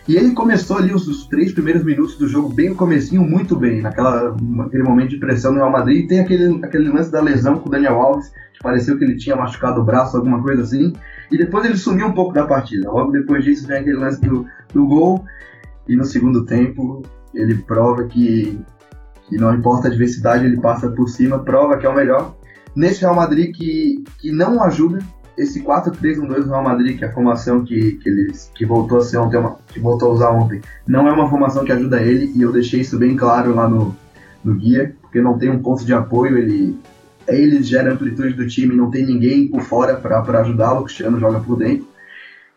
E ele começou ali os, os, três primeiros minutos do jogo bem no comecinho, muito bem, naquela, naquele momento de pressão no Real Madrid. E tem aquele, aquele lance da lesão com o Daniel Alves, que pareceu que ele tinha machucado o braço, alguma coisa assim. E depois ele sumiu um pouco da partida. Logo depois disso vem aquele lance do, do gol. E no segundo tempo ele prova que, que não importa a adversidade, ele passa por cima, prova que é o melhor. Nesse Real Madrid que, que não ajuda, esse 4-3-1-2 do Real Madrid, que é a formação que, que, eles, que voltou a ser ontem, que voltou a usar ontem, não é uma formação que ajuda ele, e eu deixei isso bem claro lá no, no guia, porque não tem um ponto de apoio, ele, ele gera amplitude do time, não tem ninguém por fora para ajudá-lo, o Cristiano joga por dentro.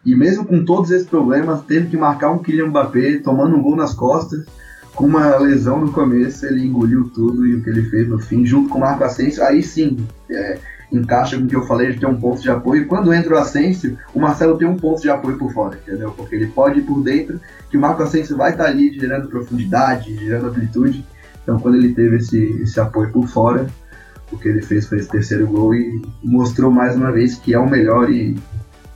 E mesmo com todos esses problemas, teve que marcar um Kylian Mbappé tomando um gol nas costas, com uma lesão no começo, ele engoliu tudo e o que ele fez no fim, junto com o Marco Asensio, aí sim, é, encaixa com o que eu falei de ter um ponto de apoio. Quando entra o Asensio, o Marcelo tem um ponto de apoio por fora, entendeu? Porque ele pode ir por dentro, que o Marco Asensio vai estar ali gerando profundidade, gerando amplitude. Então quando ele teve esse, esse apoio por fora, o que ele fez foi esse terceiro gol e mostrou mais uma vez que é o melhor e,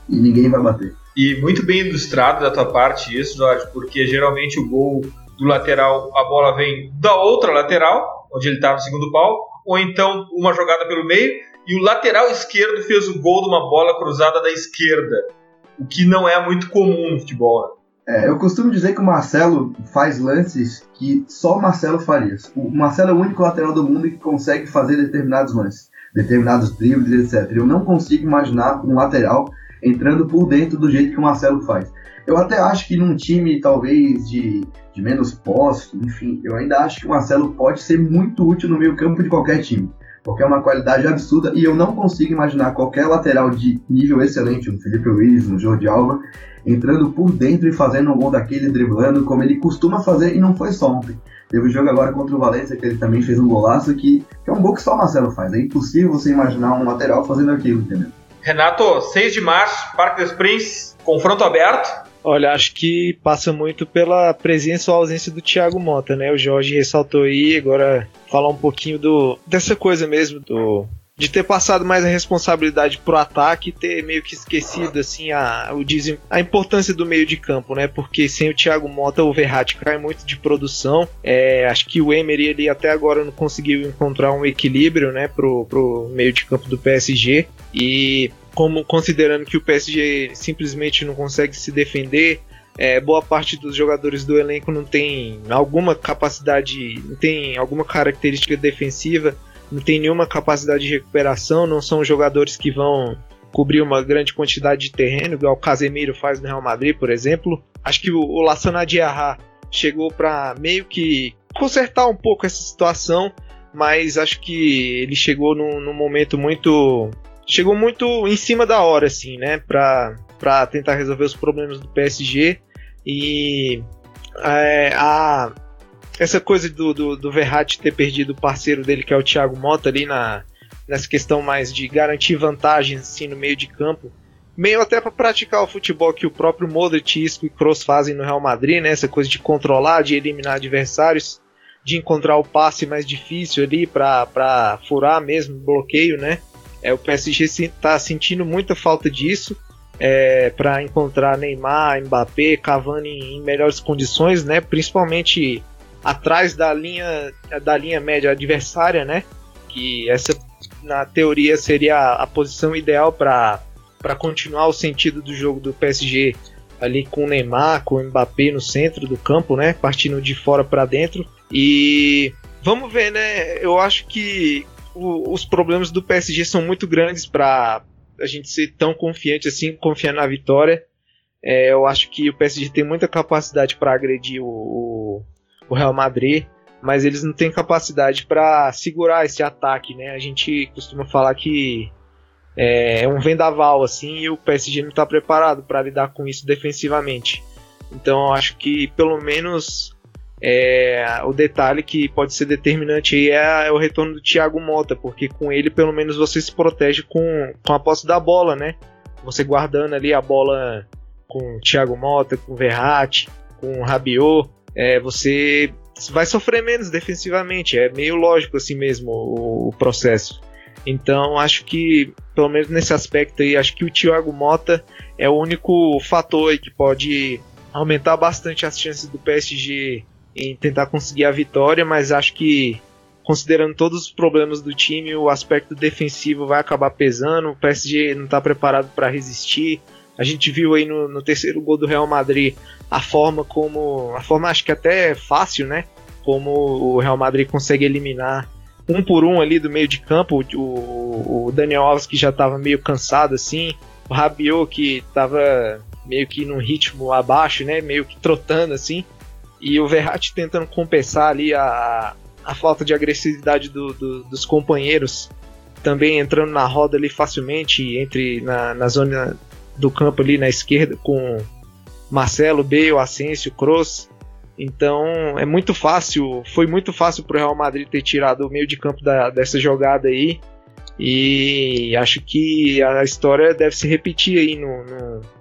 e ninguém vai bater. E muito bem ilustrado da tua parte isso, Jorge, porque geralmente o gol do lateral, a bola vem da outra lateral, onde ele está no segundo pau, ou então uma jogada pelo meio, e o lateral esquerdo fez o gol de uma bola cruzada da esquerda, o que não é muito comum no futebol. Né? É, eu costumo dizer que o Marcelo faz lances que só o Marcelo faria. O Marcelo é o único lateral do mundo que consegue fazer determinados lances, determinados dribles, etc. Eu não consigo imaginar um lateral entrando por dentro do jeito que o Marcelo faz. Eu até acho que num time talvez de, de menos posse, enfim, eu ainda acho que o Marcelo pode ser muito útil no meio campo de qualquer time. Porque é uma qualidade absurda e eu não consigo imaginar qualquer lateral de nível excelente, um Felipe Luiz, um Jordi Alba, entrando por dentro e fazendo um gol daquele, driblando, como ele costuma fazer, e não foi só ontem. Teve um jogo agora contra o Valência que ele também fez um golaço que, que é um gol que só o Marcelo faz. É impossível você imaginar um lateral fazendo aquilo, entendeu? Renato, 6 de março, Parque dos Príncipes, confronto aberto. Olha, acho que passa muito pela presença ou ausência do Thiago Mota, né? O Jorge ressaltou aí, agora falar um pouquinho do dessa coisa mesmo do de ter passado mais a responsabilidade pro ataque e ter meio que esquecido assim a, o a importância do meio de campo, né? Porque sem o Thiago Mota o Verratti cai muito de produção. É, acho que o Emery ele até agora não conseguiu encontrar um equilíbrio, né, pro, pro meio de campo do PSG e como considerando que o PSG simplesmente não consegue se defender, é, boa parte dos jogadores do elenco não tem alguma capacidade, não tem alguma característica defensiva, não tem nenhuma capacidade de recuperação, não são jogadores que vão cobrir uma grande quantidade de terreno, igual o Casemiro faz no Real Madrid, por exemplo. Acho que o, o Lassana Diarra chegou para meio que consertar um pouco essa situação, mas acho que ele chegou num, num momento muito chegou muito em cima da hora, assim, né? Pra, pra tentar resolver os problemas do PSG. E é, a, essa coisa do, do, do Verratti ter perdido o parceiro dele, que é o Thiago Mota, ali na, nessa questão mais de garantir vantagens assim, no meio de campo. Meio até para praticar o futebol que o próprio Modric, Isco e Kroos fazem no Real Madrid, né? Essa coisa de controlar, de eliminar adversários, de encontrar o passe mais difícil ali para furar mesmo, bloqueio, né? É, o PSG está sentindo muita falta disso é, para encontrar Neymar, Mbappé, Cavani em melhores condições, né? Principalmente atrás da linha da linha média adversária, né? Que essa na teoria seria a posição ideal para para continuar o sentido do jogo do PSG ali com o Neymar, com o Mbappé no centro do campo, né? Partindo de fora para dentro. E vamos ver, né? Eu acho que o, os problemas do PSG são muito grandes para a gente ser tão confiante assim, confiar na vitória. É, eu acho que o PSG tem muita capacidade para agredir o, o, o, Real Madrid, mas eles não têm capacidade para segurar esse ataque, né? A gente costuma falar que é, é um vendaval assim e o PSG não está preparado para lidar com isso defensivamente. Então eu acho que pelo menos é, o detalhe que pode ser determinante aí é, é, o retorno do Thiago Mota, porque com ele pelo menos você se protege com, com a posse da bola, né? Você guardando ali a bola com o Thiago Mota, com o Verratti, com o Rabiot, é, você vai sofrer menos defensivamente. É meio lógico assim mesmo o, o processo. Então acho que, pelo menos nesse aspecto aí, acho que o Thiago Mota é o único fator que pode aumentar bastante as chances do PSG em tentar conseguir a vitória, mas acho que considerando todos os problemas do time, o aspecto defensivo vai acabar pesando. O PSG não está preparado para resistir. A gente viu aí no, no, terceiro gol do Real Madrid a forma como, a forma acho que até fácil, né? Como o Real Madrid consegue eliminar um por um ali do meio de campo. O, o Daniel Alves que já estava meio cansado assim, o Rabiot que estava meio que num ritmo abaixo, né? Meio que trotando assim e o Verratti tentando compensar ali a, a falta de agressividade do, do, dos companheiros, também entrando na roda ali facilmente, entre na, na zona do campo ali na esquerda com Marcelo, Bale, Asensio, Kroos. Então é muito fácil, foi muito fácil para o Real Madrid ter tirado o meio de campo da, dessa jogada aí. E acho que a história deve se repetir aí no,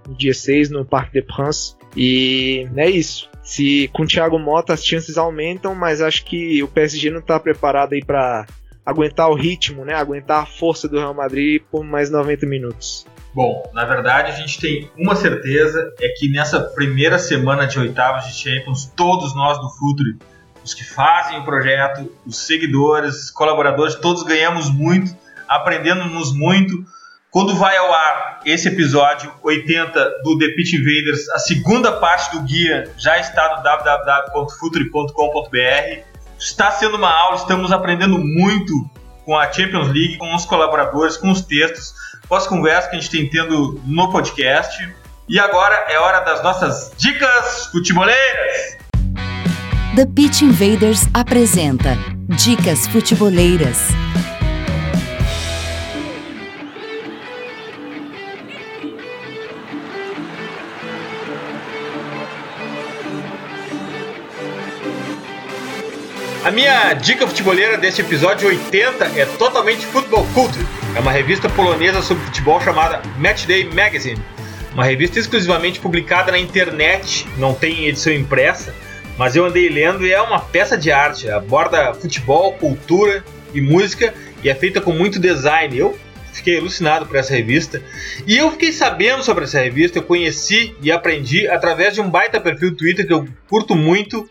no, dia 6 no Parque de France. E é isso. Se com o Thiago Mota as chances aumentam, mas acho que o PSG não está preparado aí para aguentar o ritmo, né? Aguentar a força do Real Madrid por mais 90 minutos. Bom, na verdade a gente tem uma certeza, é que nessa primeira semana de oitavas de Champions, todos nós do Futre, os que fazem o projeto, os seguidores, colaboradores, todos ganhamos muito, aprendemos muito. Quando vai ao ar esse episódio 80 do The Pitch Invaders, a segunda parte do guia já está no www.futre.com.br. Está sendo uma aula, estamos aprendendo muito com a Champions League, com os colaboradores, com os textos com as conversas que a gente tem tendo no podcast. E agora é hora das nossas dicas futeboleiras. The Pitch Invaders apresenta Dicas Futeboleiras. A minha dica futeboleira deste episódio 80 é totalmente futebol culture. É uma revista polonesa sobre futebol chamada Matchday Magazine. Uma revista exclusivamente publicada na internet, não tem edição impressa, mas eu andei lendo e é uma peça de arte. Aborda futebol, cultura e música e é feita com muito design. Eu fiquei alucinado por essa revista. E eu fiquei sabendo sobre essa revista, eu conheci e aprendi através de um baita perfil do Twitter que eu curto muito,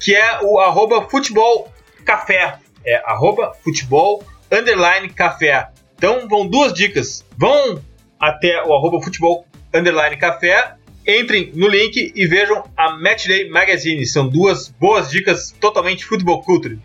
que é o arroba futebol café. É arroba futebol underline café. Então vão duas dicas. Vão até o arroba futebol underline café, entrem no link e vejam a Matchday Magazine. São duas boas dicas totalmente futebol culture.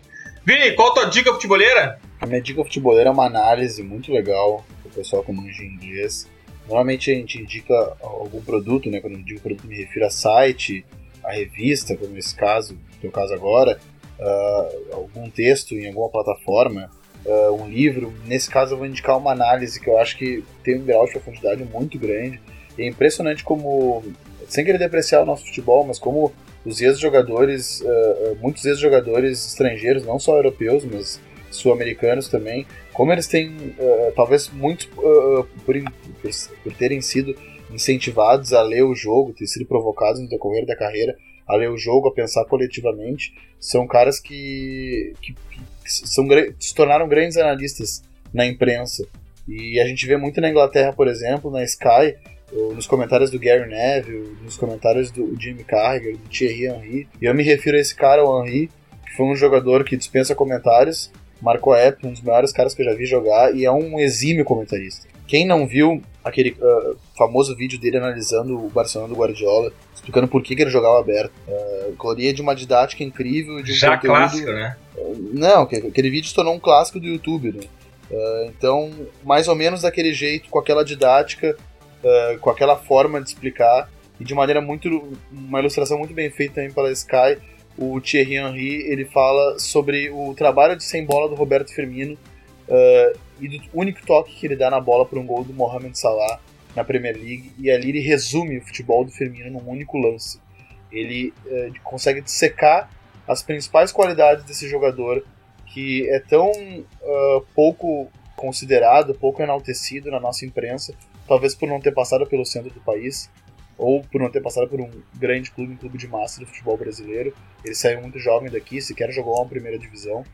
Vini, qual a tua dica futeboleira? A minha dica futeboleira é uma análise muito legal o pessoal que manja inglês. Normalmente a gente indica algum produto, né? Quando eu digo produto, me refiro a site, a revista, como nesse caso, no teu caso agora, uh, algum texto em alguma plataforma, uh, um livro. Nesse caso eu vou indicar uma análise que eu acho que tem um grau de profundidade muito grande. E é impressionante como, sem querer depreciar o nosso futebol, mas como os ex-jogadores, uh, muitos ex-jogadores estrangeiros, não só europeus, mas sul-americanos também, como eles têm, uh, talvez muito uh, por, por, por, terem sido incentivados a ler o jogo, ter sido provocados no decorrer da carreira a ler o jogo, a pensar coletivamente, são caras que, que, que são, se tornaram grandes analistas na imprensa. E a gente vê muito na Inglaterra, por exemplo, na Sky, nos comentários do Gary Neville, nos comentários do Jimmy Carragher, do Thierry Henry. E eu me refiro a esse cara, o Henry, que foi um jogador que dispensa comentários, marcou época, um dos maiores caras que eu já vi jogar e é um exímio comentarista. Quem não viu aquele uh, famoso vídeo dele analisando o Barcelona do Guardiola, explicando por que, que ele jogava aberto, uh, gloria de uma didática incrível, de um já conteúdo... clássico, né? Uh, não, aquele vídeo se tornou um clássico do YouTube, né? Uh, então, mais ou menos daquele jeito, com aquela didática, uh, com aquela forma de explicar, e de maneira muito. uma ilustração muito bem feita também pela Sky, o Thierry Henry ele fala sobre o trabalho de sem bola do Roberto Firmino uh, e do único toque que ele dá na bola para um gol do Mohamed Salah na Premier League e ali ele resume o futebol do Firmino num único lance. Ele uh, consegue dissecar as principais qualidades desse jogador que é tão uh, pouco considerado, pouco enaltecido na nossa imprensa, talvez por não ter passado pelo centro do país, ou por não ter passado por um grande clube, um clube de massa do futebol brasileiro. Ele saiu muito jovem daqui, sequer jogou uma primeira divisão,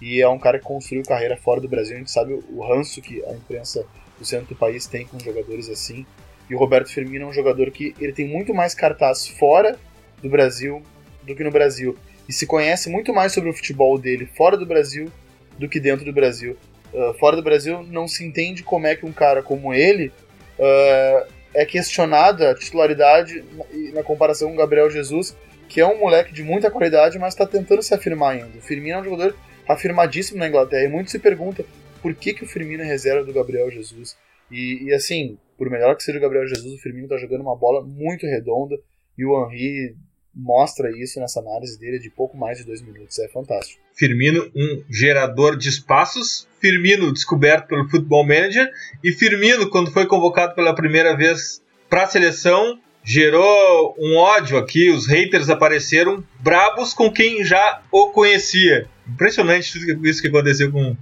e é um cara que construiu carreira fora do Brasil. A gente sabe o ranço que a imprensa do centro do país tem com jogadores assim. E o Roberto Firmino é um jogador que ele tem muito mais cartaz fora do Brasil do que no Brasil. E se conhece muito mais sobre o futebol dele fora do Brasil do que dentro do Brasil. Uh, fora do Brasil não se entende como é que um cara como ele uh, é questionada a titularidade na comparação com o Gabriel Jesus, que é um moleque de muita qualidade, mas está tentando se afirmar ainda. O Firmino é um jogador afirmadíssimo na Inglaterra e muito se pergunta por que, que o Firmino é reserva do Gabriel Jesus. E, e assim, por melhor que seja o Gabriel Jesus, o Firmino está jogando uma bola muito redonda e o Henry mostra isso nessa análise dele de pouco mais de dois minutos. É fantástico. Firmino, um gerador de espaços. Firmino, descoberto pelo Football Manager. E Firmino, quando foi convocado pela primeira vez para a seleção, gerou um ódio aqui. Os haters apareceram brabos com quem já o conhecia. Impressionante isso que aconteceu com,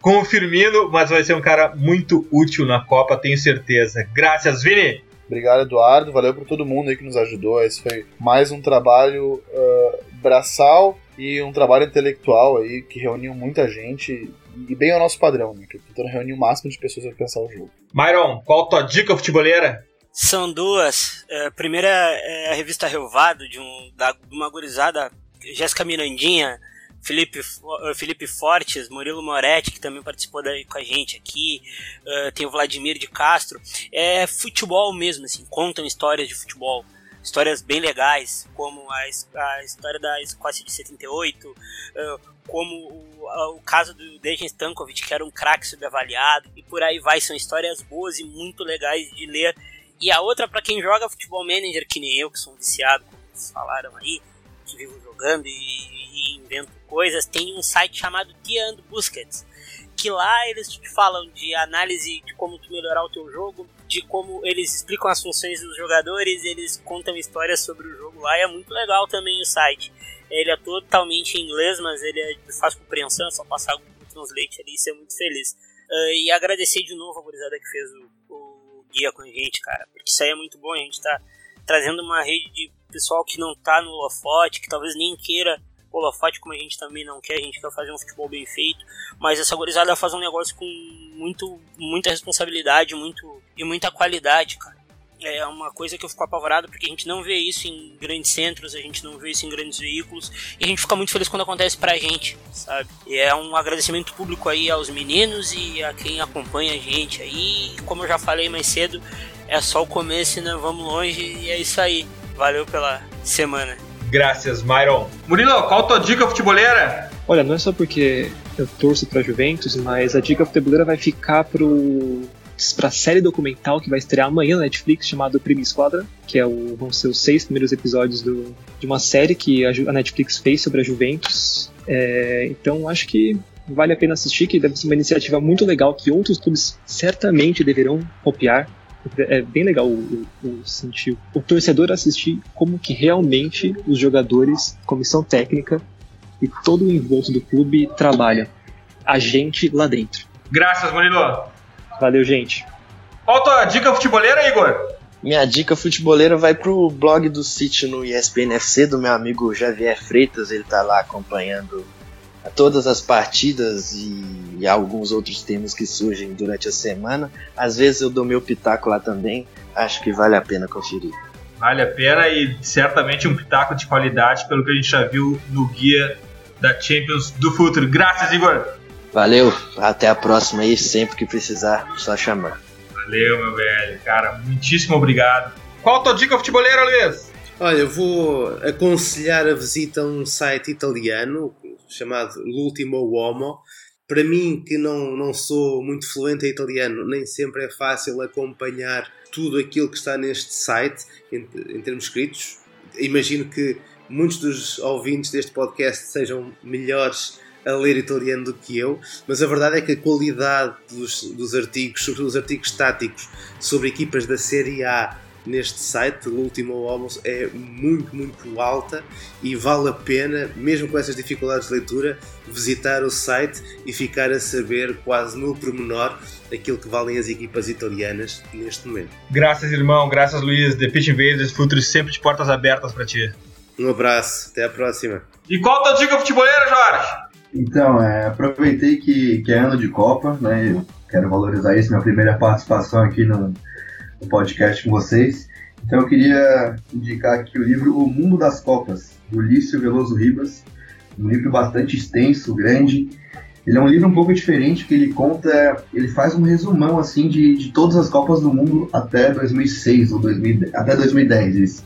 com o Firmino, mas vai ser um cara muito útil na Copa, tenho certeza. Graças, Vini! Obrigado, Eduardo. Valeu por todo mundo aí que nos ajudou. Esse foi mais um trabalho uh, braçal e um trabalho intelectual aí que reuniu muita gente e bem ao nosso padrão, né? Que tentando reunir o máximo de pessoas para pensar o jogo. Myron, qual a tua dica futeboleira? São duas. É, a primeira é a revista Relvado, de, um, da, de uma gurizada, Jéssica Mirandinha, Felipe, uh, Felipe Fortes, Murilo Moretti, que também participou daí com a gente aqui, uh, tem o Vladimir de Castro. É futebol mesmo, assim, contam histórias de futebol. Histórias bem legais, como a, a história da Escócia de 78, uh, como o, o, caso do Dejan Stankovic, que era um craque subavaliado, e por aí vai. São histórias boas e muito legais de ler. E a outra, para quem joga futebol manager, que nem eu, que sou um viciado, como falaram aí, que vivo jogando e e invento coisas, tem um site chamado Tiando Busquets, que lá eles te falam de análise de como tu melhorar o teu jogo, de como eles explicam as funções dos jogadores, eles contam histórias sobre o jogo lá, é muito legal também o site. Ele é totalmente em inglês, mas ele é fácil compreensão, é só passar o translate ali e ser muito feliz. Uh, e agradecer de novo a gurizada que fez o, o, guia com a gente, cara, porque isso aí é muito bom, a gente tá trazendo uma rede de pessoal que não tá no holofote, que talvez nem queira holofote como a gente também não quer, a gente quer fazer um futebol bem feito, mas essa gorizada faz um negócio com muito, muita responsabilidade muito, e muita qualidade, cara. É uma coisa que eu fico apavorado porque a gente não vê isso em grandes centros, a gente não vê isso em grandes veículos, e a gente fica muito feliz quando acontece pra gente, sabe? E é um agradecimento público aí aos meninos e a quem acompanha a gente aí. Como eu já falei mais cedo, é só o começo, né? Vamos longe e é isso aí. Valeu pela semana. Graças, Myron. Murilo, qual a tua dica futeboleira? Olha, não é só porque eu torço para Juventus, mas a dica futeboleira vai ficar pro para a série documental que vai estrear amanhã na Netflix chamado Prima Esquadra, que é o, vão ser os seis primeiros episódios do, de uma série que a, a Netflix fez sobre a Juventus. É, então acho que vale a pena assistir, que deve ser uma iniciativa muito legal que outros clubes certamente deverão copiar é bem legal o, o, o, sentir o torcedor assistir como que realmente os jogadores, comissão técnica e todo o envolto do clube trabalha. A gente lá dentro. Graças, Murilo. Valeu, gente. Qual a tua dica futeboleira, Igor? Minha dica futeboleira vai pro blog do City no ESPNFC do meu amigo Javier Freitas. Ele tá lá acompanhando todas as partidas e, e, alguns outros temas que surgem durante a semana. Às vezes eu dou meu pitaco lá também, acho que vale a pena conferir. Vale a pena e certamente um pitaco de qualidade, pelo que a gente já viu no guia da Champions do futuro. Graças, Igor! Valeu, até a próxima aí, sempre que precisar, só chamar. Valeu, meu velho, cara, muitíssimo obrigado. Qual a tua dica futeboleira, Luiz? Olha, eu vou aconselhar a visita a um site italiano chamado L'Ultimo Uomo. Para mim, que não, não sou muito fluente em italiano, nem sempre é fácil acompanhar tudo aquilo que está neste site em, em termos escritos. Imagino que muitos dos ouvintes deste podcast sejam melhores a ler italiano do que eu, mas a verdade é que a qualidade dos, dos artigos, sobretudo os artigos estáticos sobre equipas da Série A neste site, o último Homos, é muito, muito alta e vale a pena, mesmo com essas dificuldades de leitura, visitar o site e ficar a saber quase no pormenor aquilo que valem as equipas italianas neste momento. Graças, irmão. Graças, Luiz. The Pitch Invaders Futuro sempre de portas abertas para ti. Um abraço. Até a próxima. E qual a tua dica futebolera, Jorge? Então, é, aproveitei que, que é ano de Copa, né? Eu quero valorizar isso, minha primeira participação aqui no, no podcast com vocês. Então eu queria indicar aqui o livro O Mundo das Copas, do Lício Veloso Ribas, um livro bastante extenso, grande. Ele é um livro um pouco diferente, que ele conta, ele faz um resumão assim de, de todas as Copas do Mundo até 2006 ou 2000, até 2010. Isso.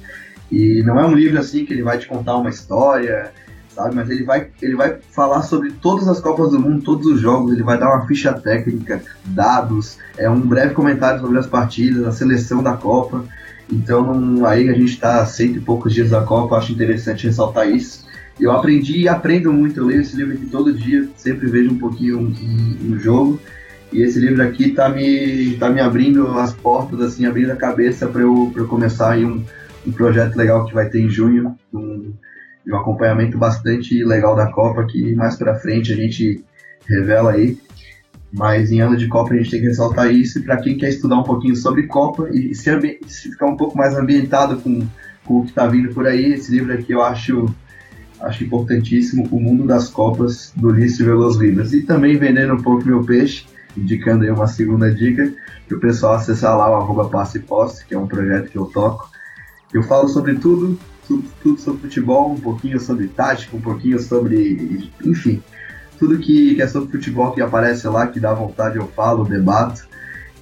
E não é um livro assim que ele vai te contar uma história, sabe? Mas ele vai, ele vai falar sobre todas as Copas do Mundo, todos os jogos, ele vai dar uma ficha técnica, dados, é um breve comentário sobre as partidas, a seleção da Copa. Então aí a gente está cento e poucos dias da Copa, acho interessante ressaltar isso. Eu aprendi e aprendo muito, eu leio esse livro aqui todo dia, sempre vejo um pouquinho um, um jogo. E esse livro aqui está me, tá me abrindo as portas, assim, abrindo a cabeça para eu, eu começar aí um, um projeto legal que vai ter em junho, um, um acompanhamento bastante legal da Copa, que mais para frente a gente revela aí. Mas em ano de Copa a gente tem que ressaltar isso. E para quem quer estudar um pouquinho sobre Copa e se, se ficar um pouco mais ambientado com, com o que está vindo por aí, esse livro aqui eu acho, acho importantíssimo: O Mundo das Copas, do Lício Veloz Ribas. E também vendendo um pouco meu peixe, indicando aí uma segunda dica, que o pessoal acessar lá o arroba passe e poste, que é um projeto que eu toco. Eu falo sobre tudo, tudo, tudo sobre futebol, um pouquinho sobre tática, um pouquinho sobre. enfim tudo que, que é sobre futebol que aparece lá, que dá vontade, eu falo, debato.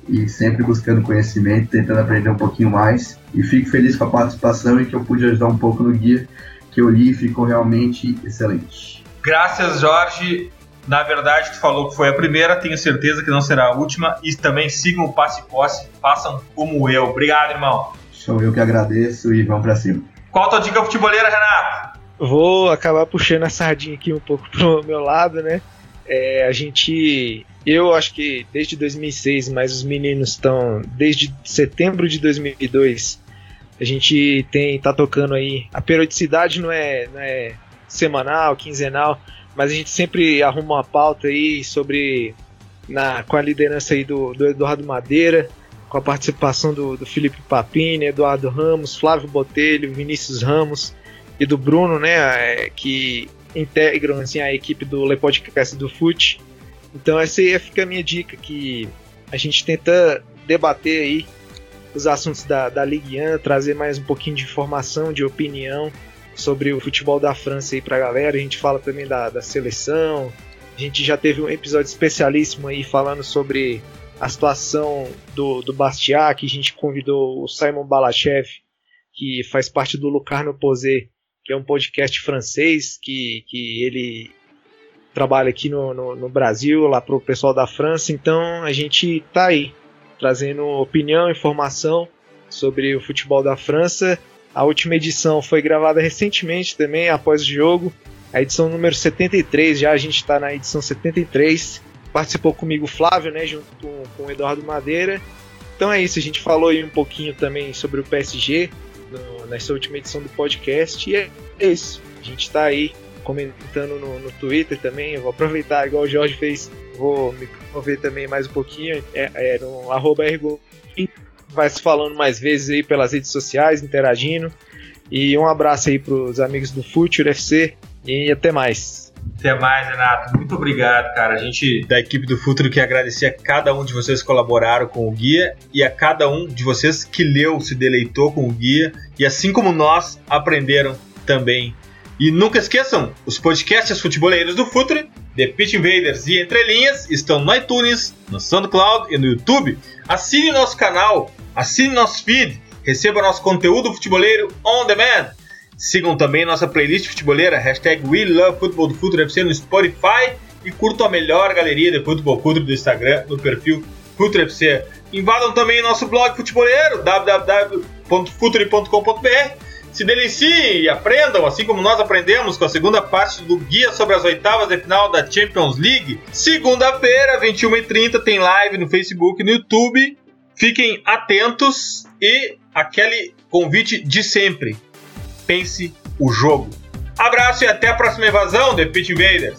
E sempre buscando conhecimento, tentando aprender um pouquinho mais. E fico feliz com a participação e que eu pude ajudar um pouco no guia que eu li e ficou realmente excelente. Graças, Jorge. Na verdade, tu falou que foi a primeira, tenho certeza que não será a última. E também sigam o passe posse, façam como eu. Obrigado, irmão. Sou eu que agradeço e vamos pra cima. Qual a tua dica futeboleira, Renato? Vou acabar puxando a sardinha aqui um pouco pro meu lado, né? É, a gente. Eu acho que desde 2006, mas os meninos estão desde setembro de 2002. A gente tem tá tocando aí. A periodicidade não é, não é semanal, quinzenal, mas a gente sempre arruma uma pauta aí sobre na, com a liderança aí do, do Eduardo Madeira, com a participação do, do Felipe Papini, Eduardo Ramos, Flávio Botelho, Vinícius Ramos e do Bruno, né, é, que integram assim, a equipe do Le Podcast do FUT. Então essa aí fica a minha dica, que a gente tenta debater aí os assuntos da, da Ligue 1, trazer mais um pouquinho de informação, de opinião sobre o futebol da França aí pra galera. A gente fala também da, da seleção. A gente já teve um episódio especialíssimo aí falando sobre a situação do, do Bastiat, que a gente convidou o Simon Balachev, que faz parte do Lucarno Posé, que é um podcast francês que, que ele trabalha aqui no, no, no Brasil, lá para o pessoal da França. Então a gente tá aí trazendo opinião, informação sobre o futebol da França. A última edição foi gravada recentemente também, após o jogo. A edição número 73, já a gente está na edição 73. Participou comigo o Flávio, né, junto com, com o Eduardo Madeira. Então é isso, a gente falou aí um pouquinho também sobre o PSG, no, nessa última edição do podcast. E é isso. A gente está aí comentando no, no, Twitter também. Eu vou aproveitar, igual o Jorge fez, vou me mover também mais um pouquinho. É, é no arroba vai se falando mais vezes aí pelas redes sociais, interagindo. E um abraço aí para os amigos do Future FC e até mais. Até mais, Renato. Muito obrigado, cara. A gente da equipe do Futuro quer agradecer a cada um de vocês que colaboraram com o guia e a cada um de vocês que leu, se deleitou com o guia e assim como nós aprenderam também. E nunca esqueçam, os podcasts futeboleiros do Futuro, The Pitch Invaders e Entrelinhas estão no iTunes, no SoundCloud e no YouTube. Assine nosso canal, assine nosso feed, receba nosso conteúdo futeboleiro on demand. Sigam também nossa playlist futeboleira, hashtag WeLoveFootball no Spotify e curtam a melhor galeria de futebol futuro do Instagram no perfil Futuro FC. Invadam também nosso blog futeboleiro, www.futuri.com.br. Se deliciem e aprendam, assim como nós aprendemos com a segunda parte do guia sobre as oitavas de final da Champions League. Segunda-feira, 21h30, tem live no Facebook e no YouTube. Fiquem atentos e aquele convite de sempre pense o jogo. Abraço e até a próxima invasão, The Pit Invaders!